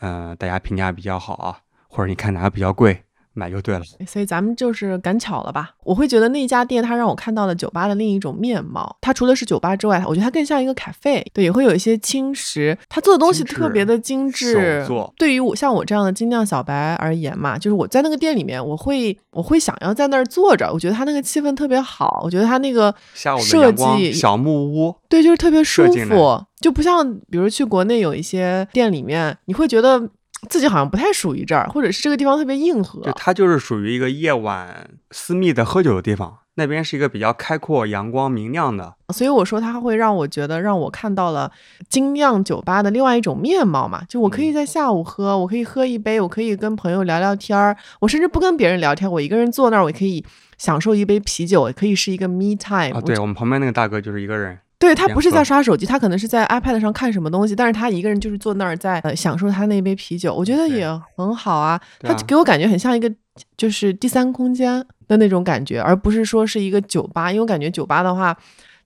嗯，大家评价比较好啊？或者你看哪个比较贵？买就对了，所以咱们就是赶巧了吧？我会觉得那家店它让我看到了酒吧的另一种面貌。它除了是酒吧之外，我觉得它更像一个咖啡，对，也会有一些轻食。它做的东西特别的精致。对于我像我这样的精酿小白而言嘛，就是我在那个店里面，我会我会想要在那儿坐着。我觉得它那个气氛特别好，我觉得它那个设计小木屋，对，就是特别舒服，就不像比如去国内有一些店里面，你会觉得。自己好像不太属于这儿，或者是这个地方特别硬核。对，它就是属于一个夜晚私密的喝酒的地方。那边是一个比较开阔、阳光明亮的。所以我说它会让我觉得，让我看到了精酿酒吧的另外一种面貌嘛。就我可以在下午喝，我可以喝一杯，我可以跟朋友聊聊天儿。我甚至不跟别人聊天，我一个人坐那儿，我可以享受一杯啤酒，也可以是一个 me time。啊，对我们旁边那个大哥就是一个人。对他不是在刷手机，他可能是在 iPad 上看什么东西，但是他一个人就是坐那儿在呃享受他那杯啤酒，我觉得也很好啊。他给我感觉很像一个就是第三空间的那种感觉，而不是说是一个酒吧。因为我感觉酒吧的话，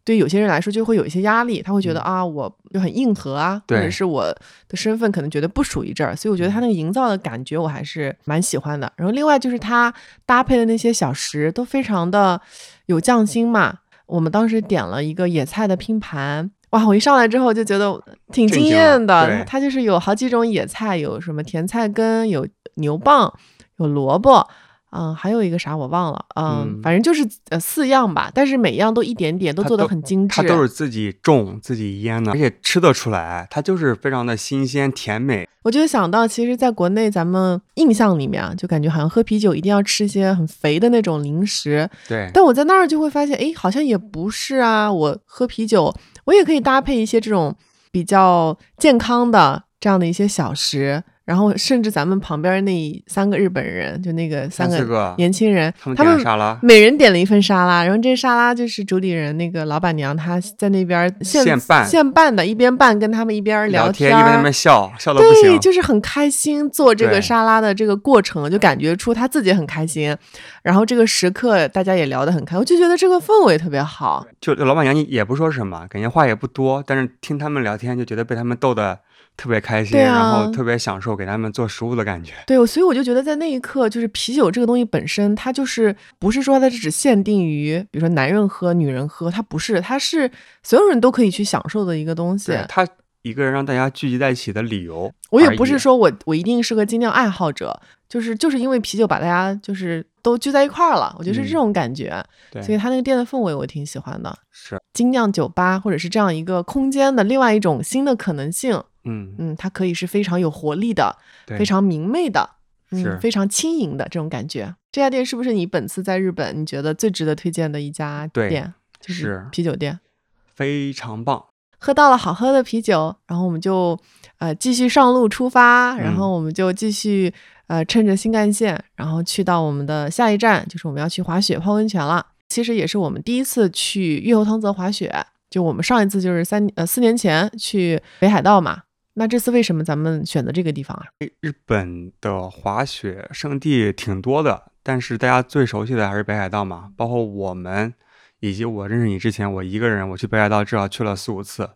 对有些人来说就会有一些压力，他会觉得啊，我就很硬核啊，或者是我的身份可能觉得不属于这儿。所以我觉得他那个营造的感觉我还是蛮喜欢的。然后另外就是他搭配的那些小食都非常的有匠心嘛。我们当时点了一个野菜的拼盘，哇！我一上来之后就觉得挺惊艳的。它就是有好几种野菜，有什么甜菜根，有牛蒡，有萝卜。嗯，还有一个啥我忘了，嗯，反正就是呃四样吧，但是每样都一点点，都做的很精致。它都是自己种、自己腌的，而且吃得出来，它就是非常的新鲜甜美。我就想到，其实，在国内咱们印象里面啊，就感觉好像喝啤酒一定要吃一些很肥的那种零食。对。但我在那儿就会发现，哎，好像也不是啊，我喝啤酒，我也可以搭配一些这种比较健康的这样的一些小食。然后甚至咱们旁边那三个日本人，就那个三个年轻人，他们沙拉，每人点了一份沙拉。然后这沙拉就是主理人那个老板娘，她在那边现拌现拌的，一边拌跟他们一边聊天，一边在那边笑笑的不行。对，就是很开心做这个沙拉的这个过程，就感觉出他自己很开心。然后这个时刻大家也聊得很开，我就觉得这个氛围特别好。就老板娘也不说什么，感觉话也不多，但是听他们聊天就觉得被他们逗得。特别开心，然后特别享受给他们做食物的感觉。对，所以我就觉得在那一刻，就是啤酒这个东西本身，它就是不是说它只限定于，比如说男人喝、女人喝，它不是，它是所有人都可以去享受的一个东西。它一个人让大家聚集在一起的理由。我也不是说我我一定是个精酿爱好者，就是就是因为啤酒把大家就是都聚在一块儿了，我觉得是这种感觉。对，所以他那个店的氛围我挺喜欢的。是精酿酒吧或者是这样一个空间的另外一种新的可能性。嗯嗯，它可以是非常有活力的，非常明媚的，嗯非常轻盈的这种感觉。这家店是不是你本次在日本你觉得最值得推荐的一家店？就是啤酒店，非常棒。喝到了好喝的啤酒，然后我们就呃继续上路出发，然后我们就继续呃趁着新干线，然后去到我们的下一站，就是我们要去滑雪泡温泉了。其实也是我们第一次去月后汤泽滑雪，就我们上一次就是三呃四年前去北海道嘛。那这次为什么咱们选择这个地方啊？日本的滑雪圣地挺多的，但是大家最熟悉的还是北海道嘛。包括我们以及我认识你之前，我一个人我去北海道至少去了四五次，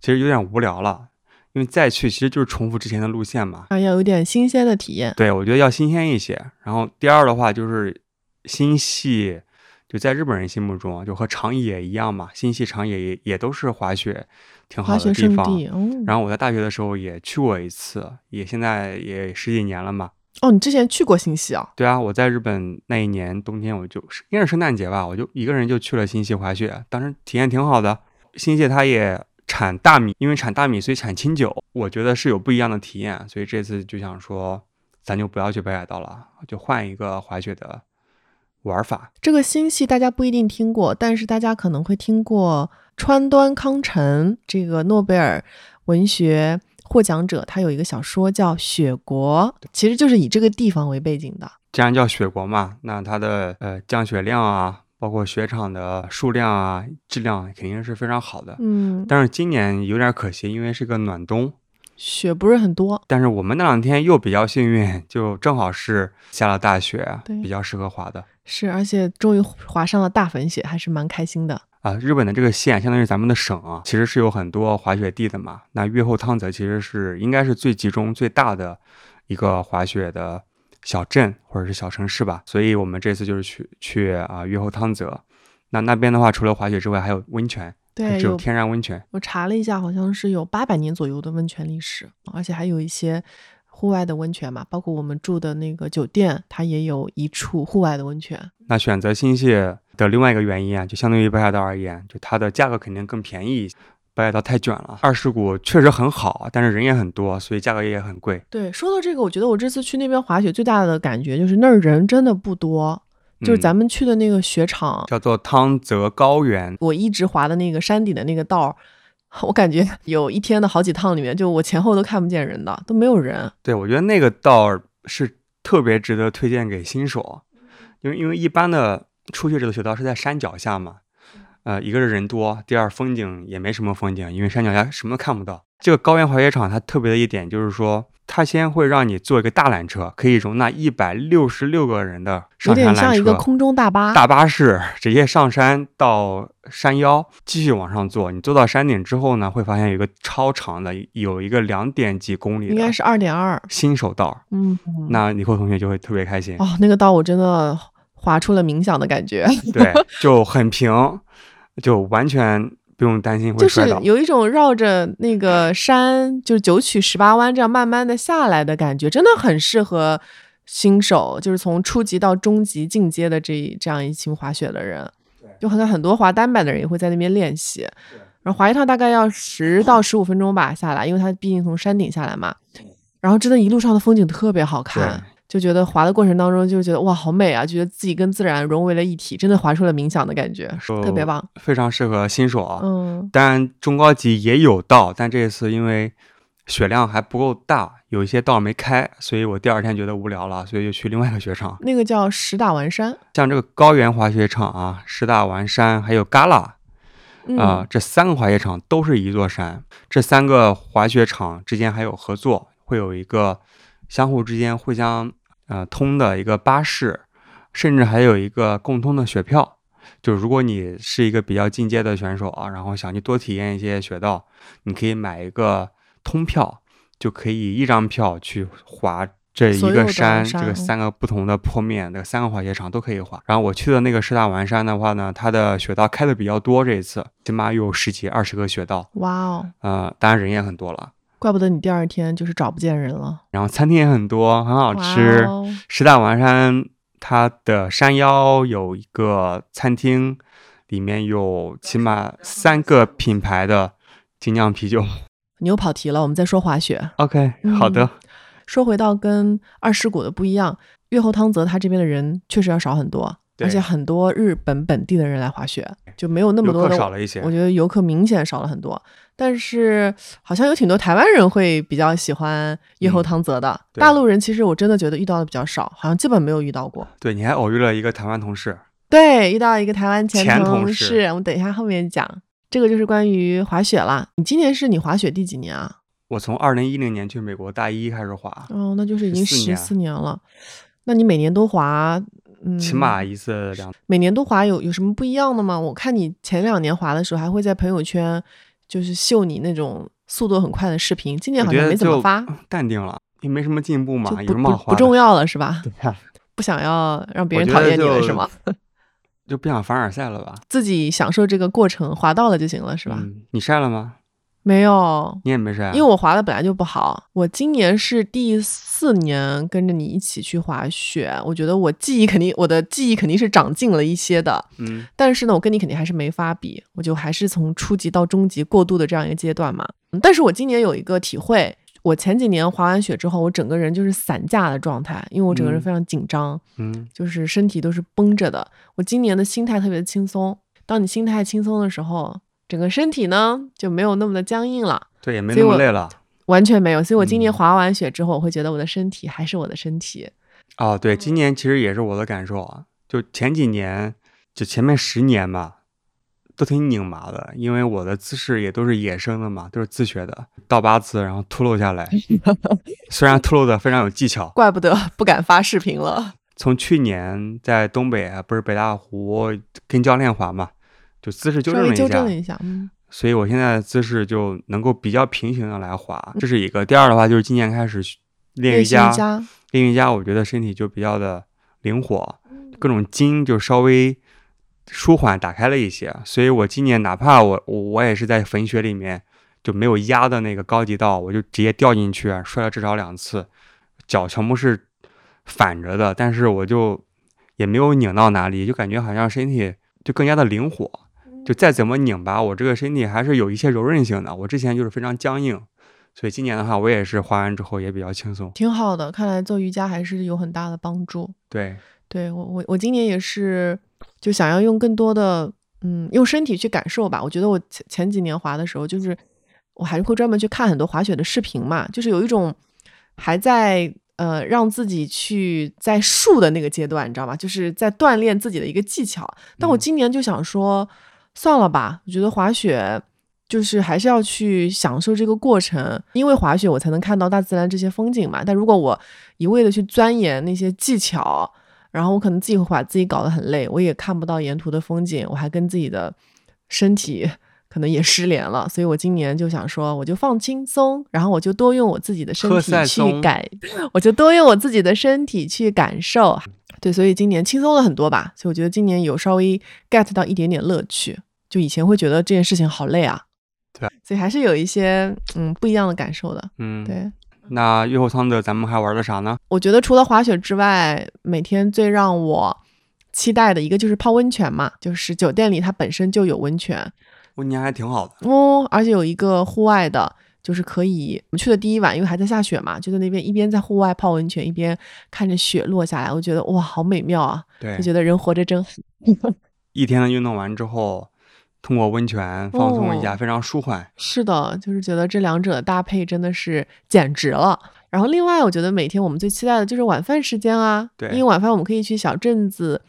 其实有点无聊了，因为再去其实就是重复之前的路线嘛。啊，要有点新鲜的体验。对，我觉得要新鲜一些。然后第二的话就是心系就在日本人心目中，就和长野一样嘛，新系、长野也也都是滑雪挺好的地方。哦，然后我在大学的时候也去过一次，也现在也十几年了嘛。哦，你之前去过新系啊？对啊，我在日本那一年冬天，我就是应该是圣诞节吧，我就一个人就去了新系滑雪，当时体验挺好的。新系它也产大米，因为产大米，所以产清酒，我觉得是有不一样的体验。所以这次就想说，咱就不要去北海道了，就换一个滑雪的玩法。这个新系大家不一定听过，但是大家可能会听过川端康成这个诺贝尔文学获奖者，他有一个小说叫《雪国》，其实就是以这个地方为背景的。既然叫雪国嘛，那它的呃降雪量啊，包括雪场的数量啊、质量肯定是非常好的。嗯，但是今年有点可惜，因为是个暖冬，雪不是很多。但是我们那两天又比较幸运，就正好是下了大雪对，比较适合滑的。是，而且终于滑上了大粉雪，还是蛮开心的。啊，日本的这个县相当于咱们的省啊，其实是有很多滑雪地的嘛。那越后汤泽其实是应该是最集中、最大的一个滑雪的小镇或者是小城市吧。所以我们这次就是去去啊越后汤泽。那那边的话，除了滑雪之外，还有温泉，对，只有有天然温泉。我查了一下，好像是有八百年左右的温泉历史，而且还有一些户外的温泉嘛，包括我们住的那个酒店，它也有一处户外的温泉。那选择新泻的另外一个原因啊，就相对于北海道而言，就它的价格肯定更便宜一些。北海道太卷了，二世谷确实很好，但是人也很多，所以价格也很贵。对，说到这个，我觉得我这次去那边滑雪最大的感觉就是那儿人真的不多，就是嗯咱们去的那个雪场，叫做汤泽高原，我一直滑的那个山顶的那个道儿，我感觉有一天的好几趟里面，就我前后都看不见人的，都没有人。对我觉得那个道是特别值得推荐给新手，因为因为一般的初学者的雪道是在山脚下嘛，呃，一个是人多，第二风景也没什么风景，因为山脚下什么都看不到。这个高原滑雪场它特别的一点就是说，它先会让你坐一个大缆车，可以容纳一百六十六个人的有上山缆点像一个车。空中大巴，大巴士直接上山到山腰，继续往上坐。你坐到山顶之后呢，会发现有一个超长的，有一个两点几公里应该是二点二。新手道。嗯，那以后同学就会特别开心，哦，那个道我真的滑出了冥想的感觉，对，就很平，就完全不用担心会就是摔倒。有一种绕着那个山，就是九曲十八弯这样慢慢的下来的感觉，真的很适合新手，就是从初级到中级进阶的这这样一群滑雪的人。就很多很多滑单板的人也会在那边练习，然后滑一趟大概要十到十五分钟吧下来，因为它毕竟从山顶下来嘛。然后真的，一路上的风景特别好看，就觉得滑的过程当中就觉得哇好美啊，觉得自己跟自然融为了一体，真的滑出了冥想的感觉，特别棒。非常适合新手啊。嗯，当然中高级也有道，但这一次因为雪量还不够大，有一些道没开，所以我第二天觉得无聊了，所以就去另外一个雪场。那个叫石大丸山，像这个高原滑雪场啊，十大丸山还有旮旯嗯，啊、这三个滑雪场都是一座山。这三个滑雪场之间还有合作，会有一个相互之间互相呃通的一个巴士，甚至还有一个共通的雪票。就如果你是一个比较进阶的选手啊，然后想去多体验一些雪道，你可以买一个通票，就可以一张票去滑这一个山，这个三个不同的坡面的三个滑雪场都可以滑。然后我去的那个师大丸山的话呢，它的雪道开的比较多，这一次起码有十几二十个雪道，哇哦，呃，当然人也很多了。怪不得你第二天就是找不见人了，然后餐厅也很多，很好哇吃。哦师大丸山它的山腰有一个餐厅，里面有起码三个品牌的精酿啤酒。你又跑题了，我们再说滑雪。OK，好的，说回到跟二世谷的不一样，越后汤泽他这边的人确实要少很多，对而且很多日本本地的人来滑雪，就没有那么多的。少了一些我。觉得游客明显少了很多，但是好像有挺多台湾人会比较喜欢越后汤泽的。嗯大陆人其实我真的觉得遇到的比较少，好像基本没有遇到过。对，你还偶遇了一个台湾同事。对，遇到一个台湾前前同同事我们等一下后面讲。这个就是关于滑雪了。你今年是你滑雪第几年啊？我从二零一零年去美国大一开始滑，哦，那就是已经14十年四年了。那你每年都滑，嗯，起码一次两。每年都滑有有什么不一样的吗？我看你前两年滑的时候还会在朋友圈就是秀你那种速度很快的视频，今年好像没怎么发，淡定了，也没什么进步嘛，有不什么好滑？不不重要了是吧？对呀、不想要让别人讨厌你了是吗？就不想凡尔赛了吧？自己享受这个过程，滑到了就行了，是吧？嗯你晒了吗？没有，你也没晒啊，因为我滑的本来就不好。我今年是第四年跟着你一起去滑雪，我觉得我记忆肯定，我的记忆肯定是长进了一些的。嗯但是呢，我跟你肯定还是没法比，我就还是从初级到中级过渡的这样一个阶段嘛。嗯但是我今年有一个体会，我前几年滑完雪之后，我整个人就是散架的状态，因为我整个人嗯非常紧张，嗯就是身体都是绷着的。我今年的心态特别轻松，当你心态轻松的时候，整个身体呢就没有那么的僵硬了。对，也没那么累了。完全没有，所以我今年嗯滑完雪之后，我会觉得我的身体还是我的身体。哦，对，今年其实也是我的感受啊，就前几年，就前面十年吧，都挺拧巴的，因为我的姿势也都是野生的嘛，都是自学的，倒八字然后秃噜下来，虽然秃噜的非常有技巧。怪不得不敢发视频了。从去年在东北啊，不是北大湖跟教练滑嘛，就姿势纠正了一下，纠正了一下，嗯，所以我现在的姿势就能够比较平行的来滑，这是一个。第二的话就是今年开始练瑜伽，瑜伽，练瑜伽，我觉得身体就比较的灵活，各种筋就稍微舒缓打开了一些。所以我今年哪怕我我我也是在粉雪里面就没有压的那个高级道，我就直接掉进去，摔了至少两次，脚全部是反着的，但是我就也没有拧到哪里，就感觉好像身体就更加的灵活。就再怎么拧巴，我这个身体还是有一些柔韧性的。我之前就是非常僵硬，所以今年的话，我也是滑完之后也比较轻松。挺好的。看来做瑜伽还是有很大的帮助。对，对我我我今年也是，就想要用更多的嗯用身体去感受吧。我觉得我前前几年滑的时候，就是我还是会专门去看很多滑雪的视频嘛，就是有一种还在呃让自己去在树的那个阶段，你知道吗？就是在锻炼自己的一个技巧。但我嗯今年就想说，算了吧，我觉得滑雪。就是还是要去享受这个过程，因为滑雪我才能看到大自然这些风景嘛。但如果我一味的去钻研那些技巧，然后我可能自己会把自己搞得很累，我也看不到沿途的风景，我还跟自己的身体可能也失联了。所以我今年就想说，我就放轻松，然后我就多用我自己的身体去赛松感，我就多用我自己的身体去感受。对，所以今年轻松了很多吧。所以我觉得今年有稍微 get 到一点点乐趣，就以前会觉得这件事情好累啊。对，所以还是有一些嗯不一样的感受的。嗯，。对。那月后汤的咱们还玩了啥呢？我觉得除了滑雪之外，每天最让我期待的一个就是泡温泉嘛，就是酒店里它本身就有温泉温泉还挺好的。哦，而且有一个户外的，就是可以我们去的第一晚，因为还在下雪嘛，就在那边一边在户外泡温泉，一边看着雪落下来，我觉得哇，好美妙啊！对就，觉得人活着真好。一天的运动完之后，通过温泉放松一下，哦非常舒缓。是的，就是觉得这两者的搭配真的是简直了。然后另外，我觉得每天我们最期待的就是晚饭时间啊，对因为晚饭我们可以去小镇子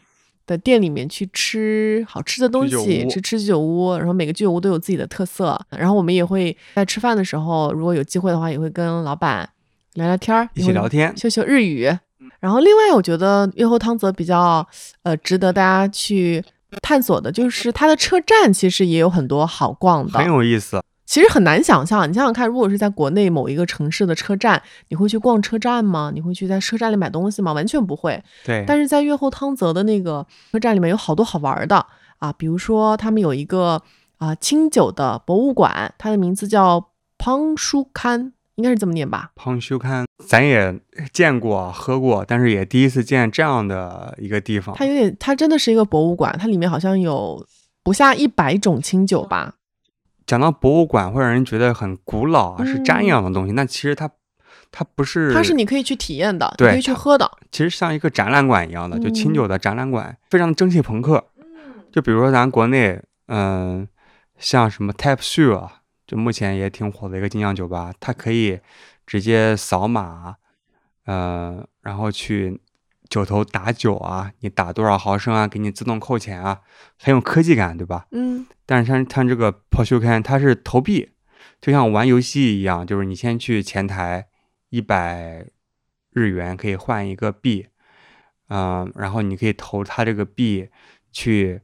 的店里面去吃好吃的东西，屋吃吃居酒屋，然后每个居酒屋都有自己的特色。然后我们也会在吃饭的时候，如果有机会的话，也会跟老板聊聊天儿，一起聊天秀秀日语。然后另外，我觉得越后汤泽比较呃值得大家去探索的，就是它的车站其实也有很多好逛的，很有意思。其实很难想象，你想想看，如果是在国内某一个城市的车站，你会去逛车站吗？你会去在车站里买东西吗？完全不会。对，但是在越后汤泽的那个车站里面有好多好玩的啊，比如说他们有一个啊清酒的博物馆，它的名字叫胖书刊，应该是这么念吧？胖修刊咱也见过喝过，但是也第一次见这样的一个地方。它有点，它真的是一个博物馆，它里面好像有不下一百种清酒吧。讲到博物馆，会让人觉得很古老啊，是瞻嗯仰的东西。那其实它它不是，它是你可以去体验的，你对可以去喝的。其实像一个展览馆一样的，就清嗯酒的展览馆，非常的蒸汽朋克。就比如说咱国内，嗯、像什么 Tap Two 啊，就目前也挺火的一个精酿酒吧，它可以直接扫码，呃，然后去酒头打酒啊，你打多少毫升啊，给你自动扣钱啊，很有科技感，对吧？嗯，但是它它这个抛修刊它是投币，就像玩游戏一样，就是你先去前台一百日元可以换一个币，嗯、然后你可以投它这个币去，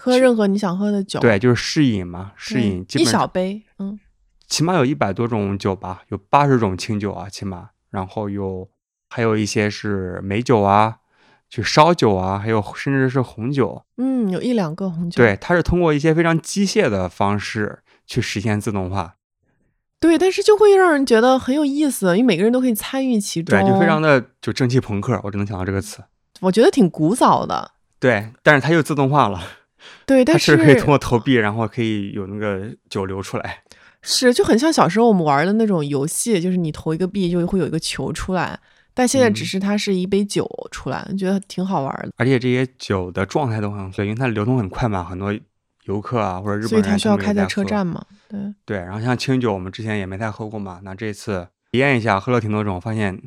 喝任何你想喝的酒。对，就是试饮嘛，试对饮，基一小杯，嗯，起码有一百多种酒吧，有八十种清酒啊，起码，然后有还有一些是美酒啊，去烧酒啊，还有甚至是红酒。嗯，有一两个红酒。对，它是通过一些非常机械的方式去实现自动化。对，但是就会让人觉得很有意思，因为每个人都可以参与其中。对，就非常的就蒸汽朋克，我只能想到这个词。我觉得挺古早的。对，但是它又自动化了。对，但是可以通过投币，然后可以有那个酒流出来。是，就很像小时候我们玩的那种游戏，就是你投一个币就会有一个球出来。但现在只是它是一杯酒出来，觉得挺好玩的。而且这些酒的状态都很对，因为它流通很快嘛，很多游客啊或者日本人所以它需要开在车站嘛。对对，然后像清酒，我们之前也没太喝过嘛，那这次体验一下，喝了挺多种，发现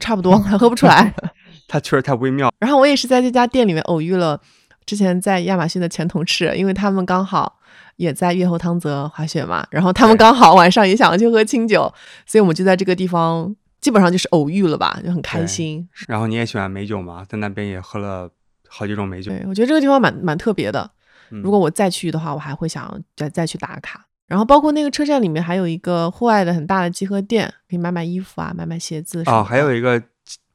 差不多，还 喝不出来。它确实太微妙。然后我也是在这家店里面偶遇了之前在亚马逊的前同事，因为他们刚好也在月后汤泽滑雪嘛，然后他们刚好晚上也想去喝清酒，所以我们就在这个地方基本上就是偶遇了吧，就很开心。然后你也喜欢美酒嘛，在那边也喝了好几种美酒。对，我觉得这个地方蛮蛮特别的。如果我再去的话，我还会想再再去打卡。然后包括那个车站里面还有一个户外的很大的集合店，可以买买衣服啊，买买鞋子。哦，还有一个。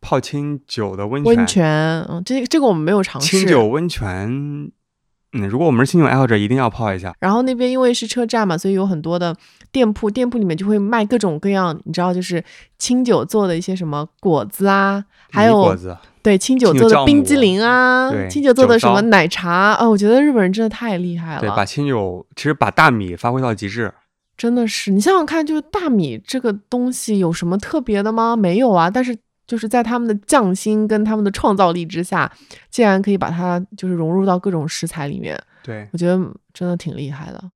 泡清酒的温泉，温泉，嗯，这这个我们没有尝试。清酒温泉，嗯，如果我们是清酒爱好者，一定要泡一下。然后那边因为是车站嘛，所以有很多的店铺，店铺里面就会卖各种各样，你知道，就是清酒做的一些什么果子啊，还有果子，对，清酒做的冰激凌啊，清酒做的什么奶茶啊，我觉得日本人真的太厉害了。对，把清酒其实把大米发挥到极致，真的是。你想想看，就是大米这个东西有什么特别的吗？没有啊，但是。就是在他们的匠心跟他们的创造力之下，竟然可以把它就是融入到各种食材里面。对我觉得真的挺厉害的。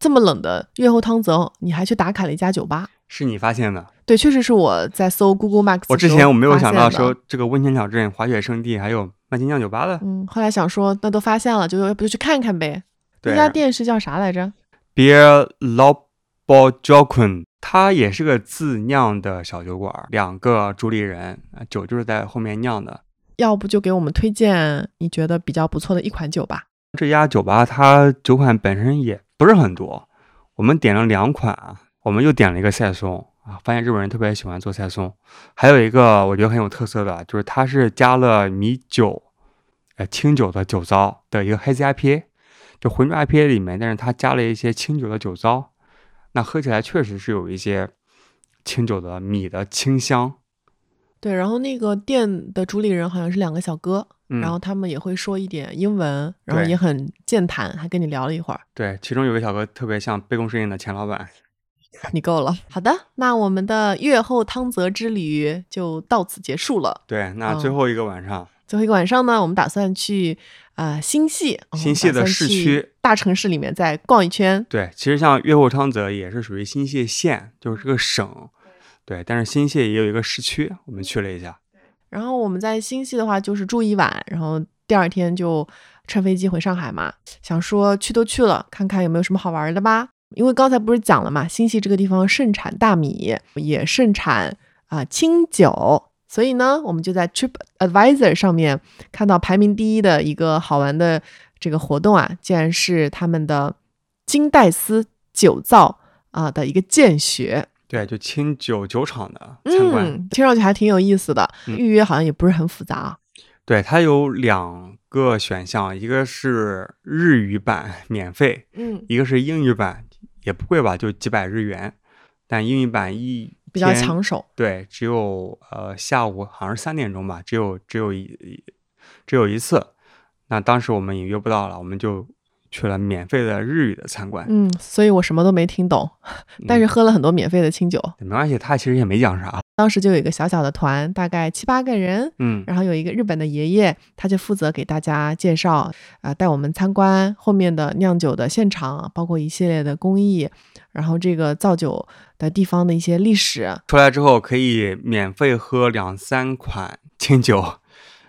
这么冷的月后汤泽，你还去打卡了一家酒吧？是你发现的？对，确实是我在搜 Google Maps。我之前我没有想到说这个温泉小镇、滑雪圣地还有卖金酿酒吧的。嗯，后来想说那都发现了，就要不就去看看呗。那家店是叫啥来着？Beer Lobojokun。它也是个自酿的小酒馆，两个主理人，酒就是在后面酿的。要不就给我们推荐你觉得比较不错的一款酒吧。这家酒吧它酒款本身也不是很多，我们点了两款，我们又点了一个赛松啊，发现日本人特别喜欢做赛松。还有一个我觉得很有特色的，就是它是加了米酒，呃清酒的酒糟的一个黑 IPA，就浑浊 IPA 里面，但是它加了一些清酒的酒糟。那喝起来确实是有一些清酒的米的清香，对。然后那个店的主理人好像是两个小哥，然后他们也会说一点英文，然后也很健谈，还跟你聊了一会儿。对，其中有个小哥特别像杯弓蛇影的钱老板。你够了，好的，那我们的月后汤泽之旅就到此结束了。对，那最后一个晚上，最后一个晚上呢，我们打算去。啊，新系，新系的市区大城市里面再逛一圈。对，其实像越后昌泽也是属于新泻县，就是这个省。对，但是新泻也有一个市区，我们去了一下。然后我们在新系的话就是住一晚，然后第二天就乘飞机回上海嘛。想说去都去了，看看有没有什么好玩的吧。因为刚才不是讲了嘛，新系这个地方盛产大米，也盛产啊清酒。所以呢，我们就在 Trip Advisor 上面看到排名第一的一个好玩的这个活动啊，竟然是他们的金戴斯酒造啊的一个见学。对，就清酒酒厂的参观，听上去还挺有意思的。预约好像也不是很复杂啊。对，它有两个选项，一个是日语版免费，嗯，一个是英语版，也不贵吧，就几百日元。但英语版一比较抢手，对，只有呃下午好像是三点钟吧，只有只有一只有一次，那当时我们也约不到了，我们就去了免费的日语的参观，嗯，所以我什么都没听懂，但是喝了很多免费的清酒，没关系，他其实也没讲啥。当时就有一个小小的团，大概七八个人，嗯，然后有一个日本的爷爷，他就负责给大家介绍，啊，带我们参观后面的酿酒的现场，包括一系列的工艺，然后这个造酒的地方的一些历史。出来之后可以免费喝两三款清酒，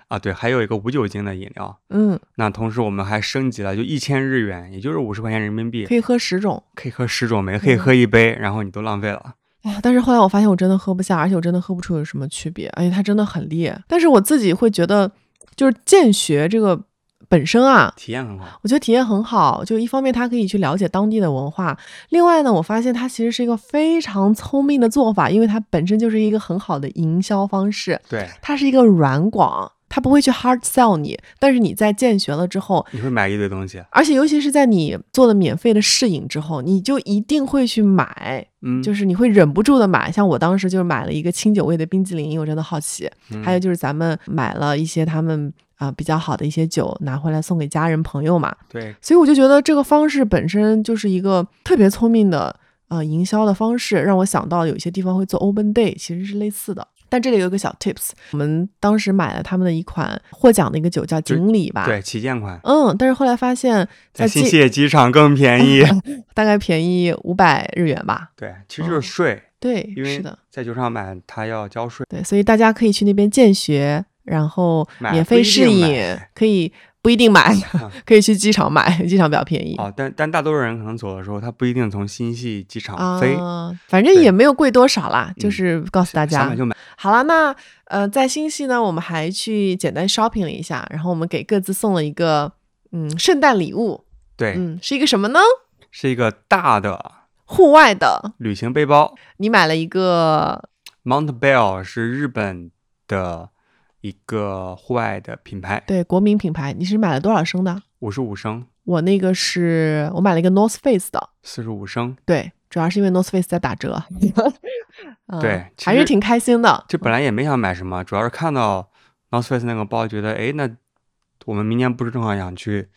啊，对，还有一个无酒精的饮料，嗯，那同时我们还升级了，就一千日元，也就是五十块钱人民币，可以喝十种，可以喝十种，每个可以喝一杯，然后你都浪费了。哎，但是后来我发现我真的喝不下，而且我真的喝不出有什么区别，而且它真的很烈。但是我自己会觉得，就是见学这个本身啊，体验很好。我觉得体验很好，就一方面它可以去了解当地的文化，另外呢，我发现它其实是一个非常聪明的做法，因为它本身就是一个很好的营销方式。对，它是一个软广，他不会去 hard sell 你，但是你在见学了之后，你会买一堆东西，而且尤其是在你做了免费的试饮之后，你就一定会去买，嗯，就是你会忍不住的买。像我当时就是买了一个清酒味的冰激凌，因为我真的好奇。嗯还有就是咱们买了一些他们啊、比较好的一些酒，拿回来送给家人朋友嘛。对，所以我就觉得这个方式本身就是一个特别聪明的呃营销的方式，让我想到有一些地方会做 Open Day，其实是类似的。但这里有一个小 tips，我们当时买了他们的一款获奖的一个酒叫锦鲤吧，对，旗舰款嗯，但是后来发现在进新泻机场更便宜。大概便宜五百日元吧。对，其实就是税，对，因为是的，在酒厂买它要交税。对，所以大家可以去那边见学，然后免费试饮，可以不一定买啊，可以去机场买，机场比较便宜。哦，但但大多数人可能走的时候，他不一定从新系机场飞，啊，反正也没有贵多少啦，就嗯是告诉大家想买，就买。好了，那呃，在新系呢，我们还去简单 shopping 了一下，然后我们给各自送了一个嗯圣诞礼物，对，嗯，是一个什么呢？是一个大的户外的，旅行背包你买了一个，Mount Bell 是日本的一个户外的品牌，对国民品牌，你是买了多少升的？五十五升、我那个是我买了一个 North Face 的，四十五升。对，主要是因为 North Face 在打折，嗯对还是挺开心的。这本来也没想买什么，主要是看到 North Face 那个包，觉得哎，那我们明年不是正好想去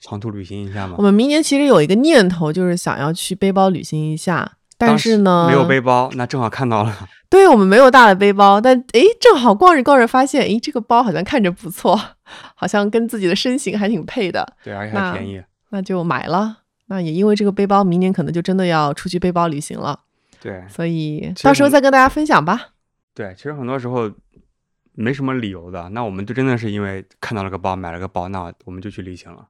长途旅行一下吗我？们明年其实有一个念头，就是想要去背包旅行一下，但是呢，没有背包，那正好看到了，对我们没有大的背包，但诶，正好逛着逛着发现，诶，这个包好像看着不错，好像跟自己的身形还挺配的，对，而且那还便宜。那就买了。那也因为这个背包，明年可能就真的要出去背包旅行了，对所以到时候再跟大家分享吧。对，其实很多时候没什么理由的，那我们就真的是因为看到了个包，买了个包，那我们就去旅行了。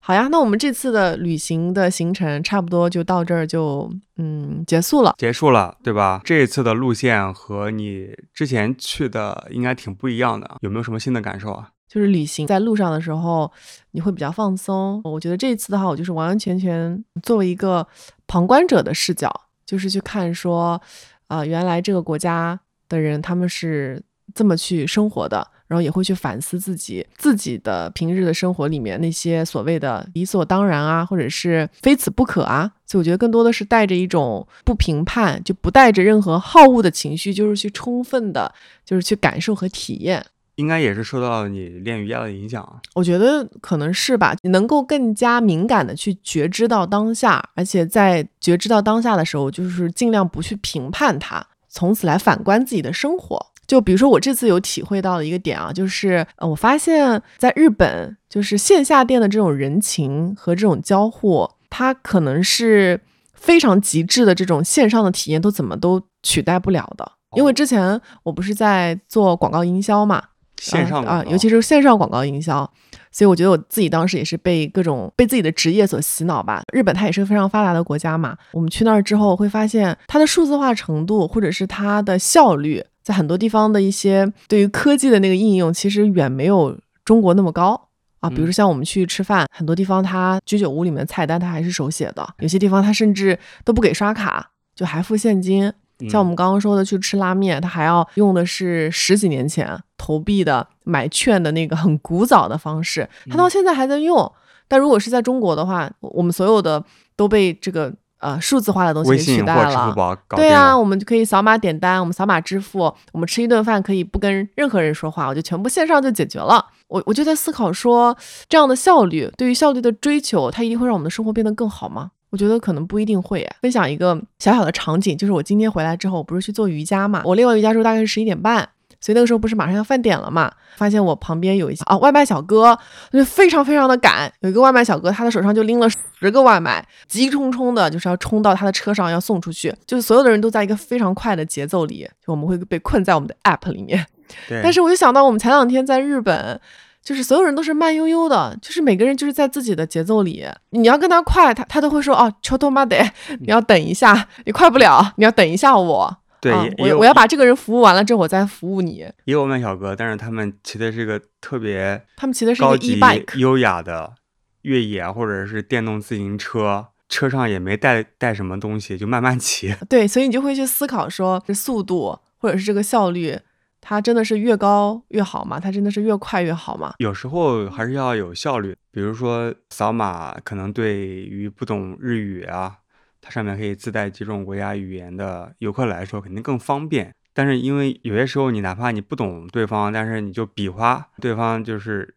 好呀，那我们这次的旅行的行程差不多就到这儿就嗯结束了。结束了，对吧？这一次的路线和你之前去的应该挺不一样的，有没有什么新的感受啊？就是旅行在路上的时候，你会比较放松。我觉得这次的话，我就是完完全全作为一个旁观者的视角，就是去看说，呃，原来这个国家的人他们是这么去生活的，然后也会去反思自己自己的平日的生活里面那些所谓的理所当然啊，或者是非此不可啊。所以我觉得更多的是带着一种不评判，就不带着任何好恶的情绪，就是去充分的，就是去感受和体验。应该也是受到你练瑜伽的影响啊。我觉得可能是吧，你能够更加敏感的去觉知到当下，而且在觉知到当下的时候，就是尽量不去评判它，从此来反观自己的生活。就比如说我这次有体会到的一个点啊，就是呃，我发现在日本，就是线下店的这种人情和这种交互，它可能是非常极致的这种线上的体验，都怎么都取代不了的。因为之前我不是在做广告营销嘛，啊、线上广告尤其是线上广告营销，所以我觉得我自己当时也是被各种被自己的职业所洗脑吧。日本它也是个非常发达的国家嘛，我们去那儿之后会发现它的数字化程度或者是它的效率，在很多地方的一些对于科技的那个应用，其实远没有中国那么高。啊，比如说像我们去吃饭，很多地方它居酒屋里面的菜单它还是手写的，有些地方它甚至都不给刷卡，就还付现金。像我们刚刚说的去吃拉面，它还要用的是十几年前投币的买券的那个很古早的方式，它到现在还在用。但如果是在中国的话，我我们所有的都被这个呃数字化的东西给取代了。宝搞对啊，我们就可以扫码点单，我们扫码支付，我们吃一顿饭可以不跟任何人说话，我就全部线上就解决了。我我就在思考说，这样的效率，对于效率的追求，它一定会让我们的生活变得更好吗？我觉得可能不一定会耶。分享一个小小的场景，就是我今天回来之后，我不是去做瑜伽嘛，我练完瑜伽之后大概是十一点半。所以那个时候不是马上要饭点了嘛？发现我旁边有一些啊外卖小哥，就非常非常的赶。有一个外卖小哥，他的手上就拎了十个外卖，急冲冲的，就是要冲到他的车上要送出去。就是所有的人都在一个非常快的节奏里，就我们会被困在我们的 app 里面。对，但是我就想到我们前两天在日本，就是所有人都是慢悠悠的，就是每个人就是在自己的节奏里。你要跟他快，他他都会说哦 o m a d 你要等一下，你快不了，你要等一下我。对，我我要把这个人服务完了之后，我再服务你。也有外卖小哥，但是他们骑的是个特别他们骑的是一个高级 e bike，优雅的越野或者是电动自行车，车上也没带带什么东西，就慢慢骑。对，所以你就会去思考说，这速度或者是这个效率，它真的是越高越好吗？它真的是越快越好吗？有时候还是要有效率，比如说扫码，可能对于不懂日语啊，它上面可以自带几种国家语言的游客来说，肯定更方便。但是因为有些时候你哪怕你不懂对方，但是你就比划，对方就是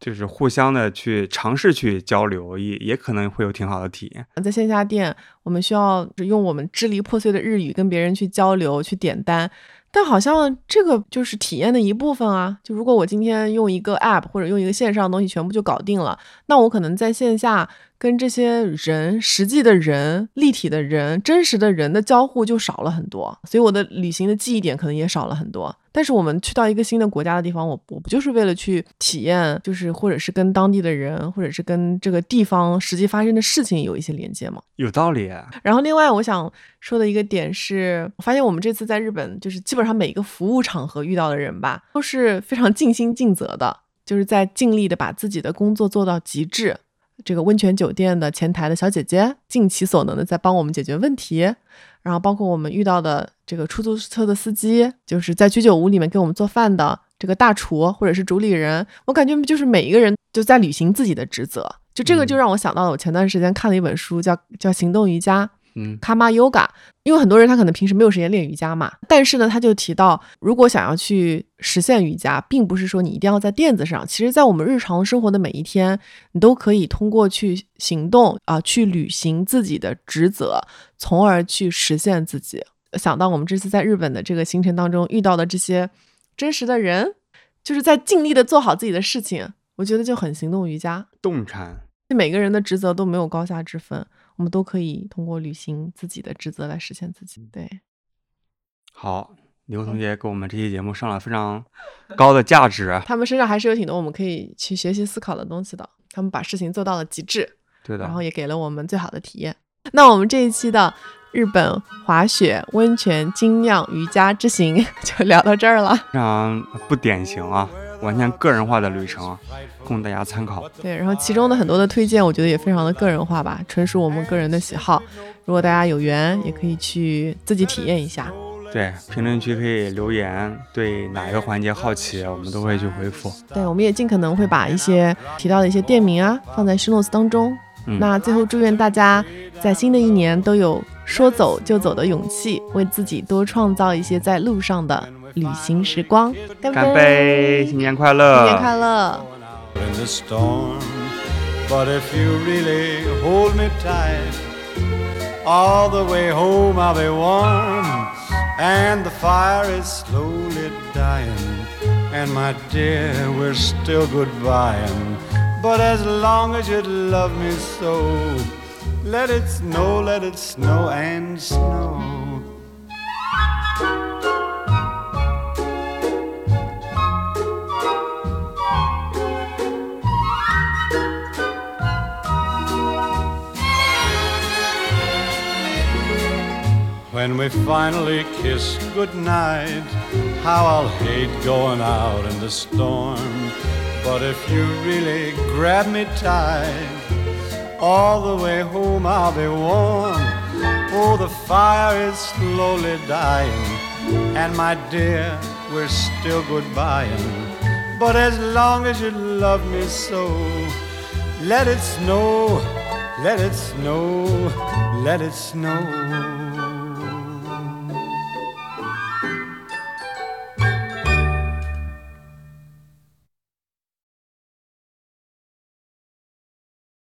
就是互相的去尝试去交流，也也可能会有挺好的体验。在线下店，我们需要用我们支离破碎的日语跟别人去交流、去点单，但好像这个就是体验的一部分啊。就如果我今天用一个 app 或者用一个线上的东西全部就搞定了，那我可能在线下。跟这些人、实际的人、立体的人、真实的人的交互就少了很多，所以我的旅行的记忆点可能也少了很多。但是我们去到一个新的国家的地方，我我不就是为了去体验，就是或者是跟当地的人，或者是跟这个地方实际发生的事情有一些连接吗？有道理。然后另外我想说的一个点是，我发现我们这次在日本，就是基本上每一个服务场合遇到的人吧，都是非常尽心尽责的，就是在尽力的把自己的工作做到极致。这个温泉酒店的前台的小姐姐尽其所能的在帮我们解决问题，然后包括我们遇到的这个出租车的司机，就是在居酒屋里面给我们做饭的这个大厨或者是主理人，我感觉就是每一个人就在履行自己的职责，就这个就让我想到了我前段时间看了一本书，叫叫行动瑜伽。嗯，卡玛 yoga，因为很多人他可能平时没有时间练瑜伽嘛，但是呢，他就提到，如果想要去实现瑜伽，并不是说你一定要在垫子上，其实在我们日常生活的每一天，你都可以通过去行动啊，去履行自己的职责，从而去实现自己。想到我们这次在日本的这个行程当中遇到的这些真实的人，就是在尽力的做好自己的事情，我觉得就很行动瑜伽，动产，每个人的职责都没有高下之分。我们都可以通过履行自己的职责来实现自己。对，好，刘同学给我们这期节目上了非常高的价值。他们身上还是有挺多我们可以去学习思考的东西的。他们把事情做到了极致，对的，然后也给了我们最好的体验。那我们这一期的日本滑雪温泉精酿瑜伽之行 就聊到这儿了。非常不典型啊。完全个人化的旅程，供大家参考。对，然后其中的很多的推荐，我觉得也非常的个人化吧，纯属我们个人的喜好。如果大家有缘，也可以去自己体验一下。对，评论区可以留言，对哪一个环节好奇，我们都会去回复。对，我们也尽可能会把一些提到的一些店名啊，放在 show notes 当中。那最后祝愿大家在新的一年都有说走就走的勇气，为自己多创造一些在路上的。旅行时光，干杯！新年快乐！新年快乐 But as long as you love me so, let it snow, let it snow and snow. When we finally kiss goodnight, how I'll hate going out in the storm. But if you really grab me tight, all the way home I'll be warm. Oh, the fire is slowly dying, and my dear, we're still goodbying. But as long as you love me so, let it snow, let it snow, let it snow.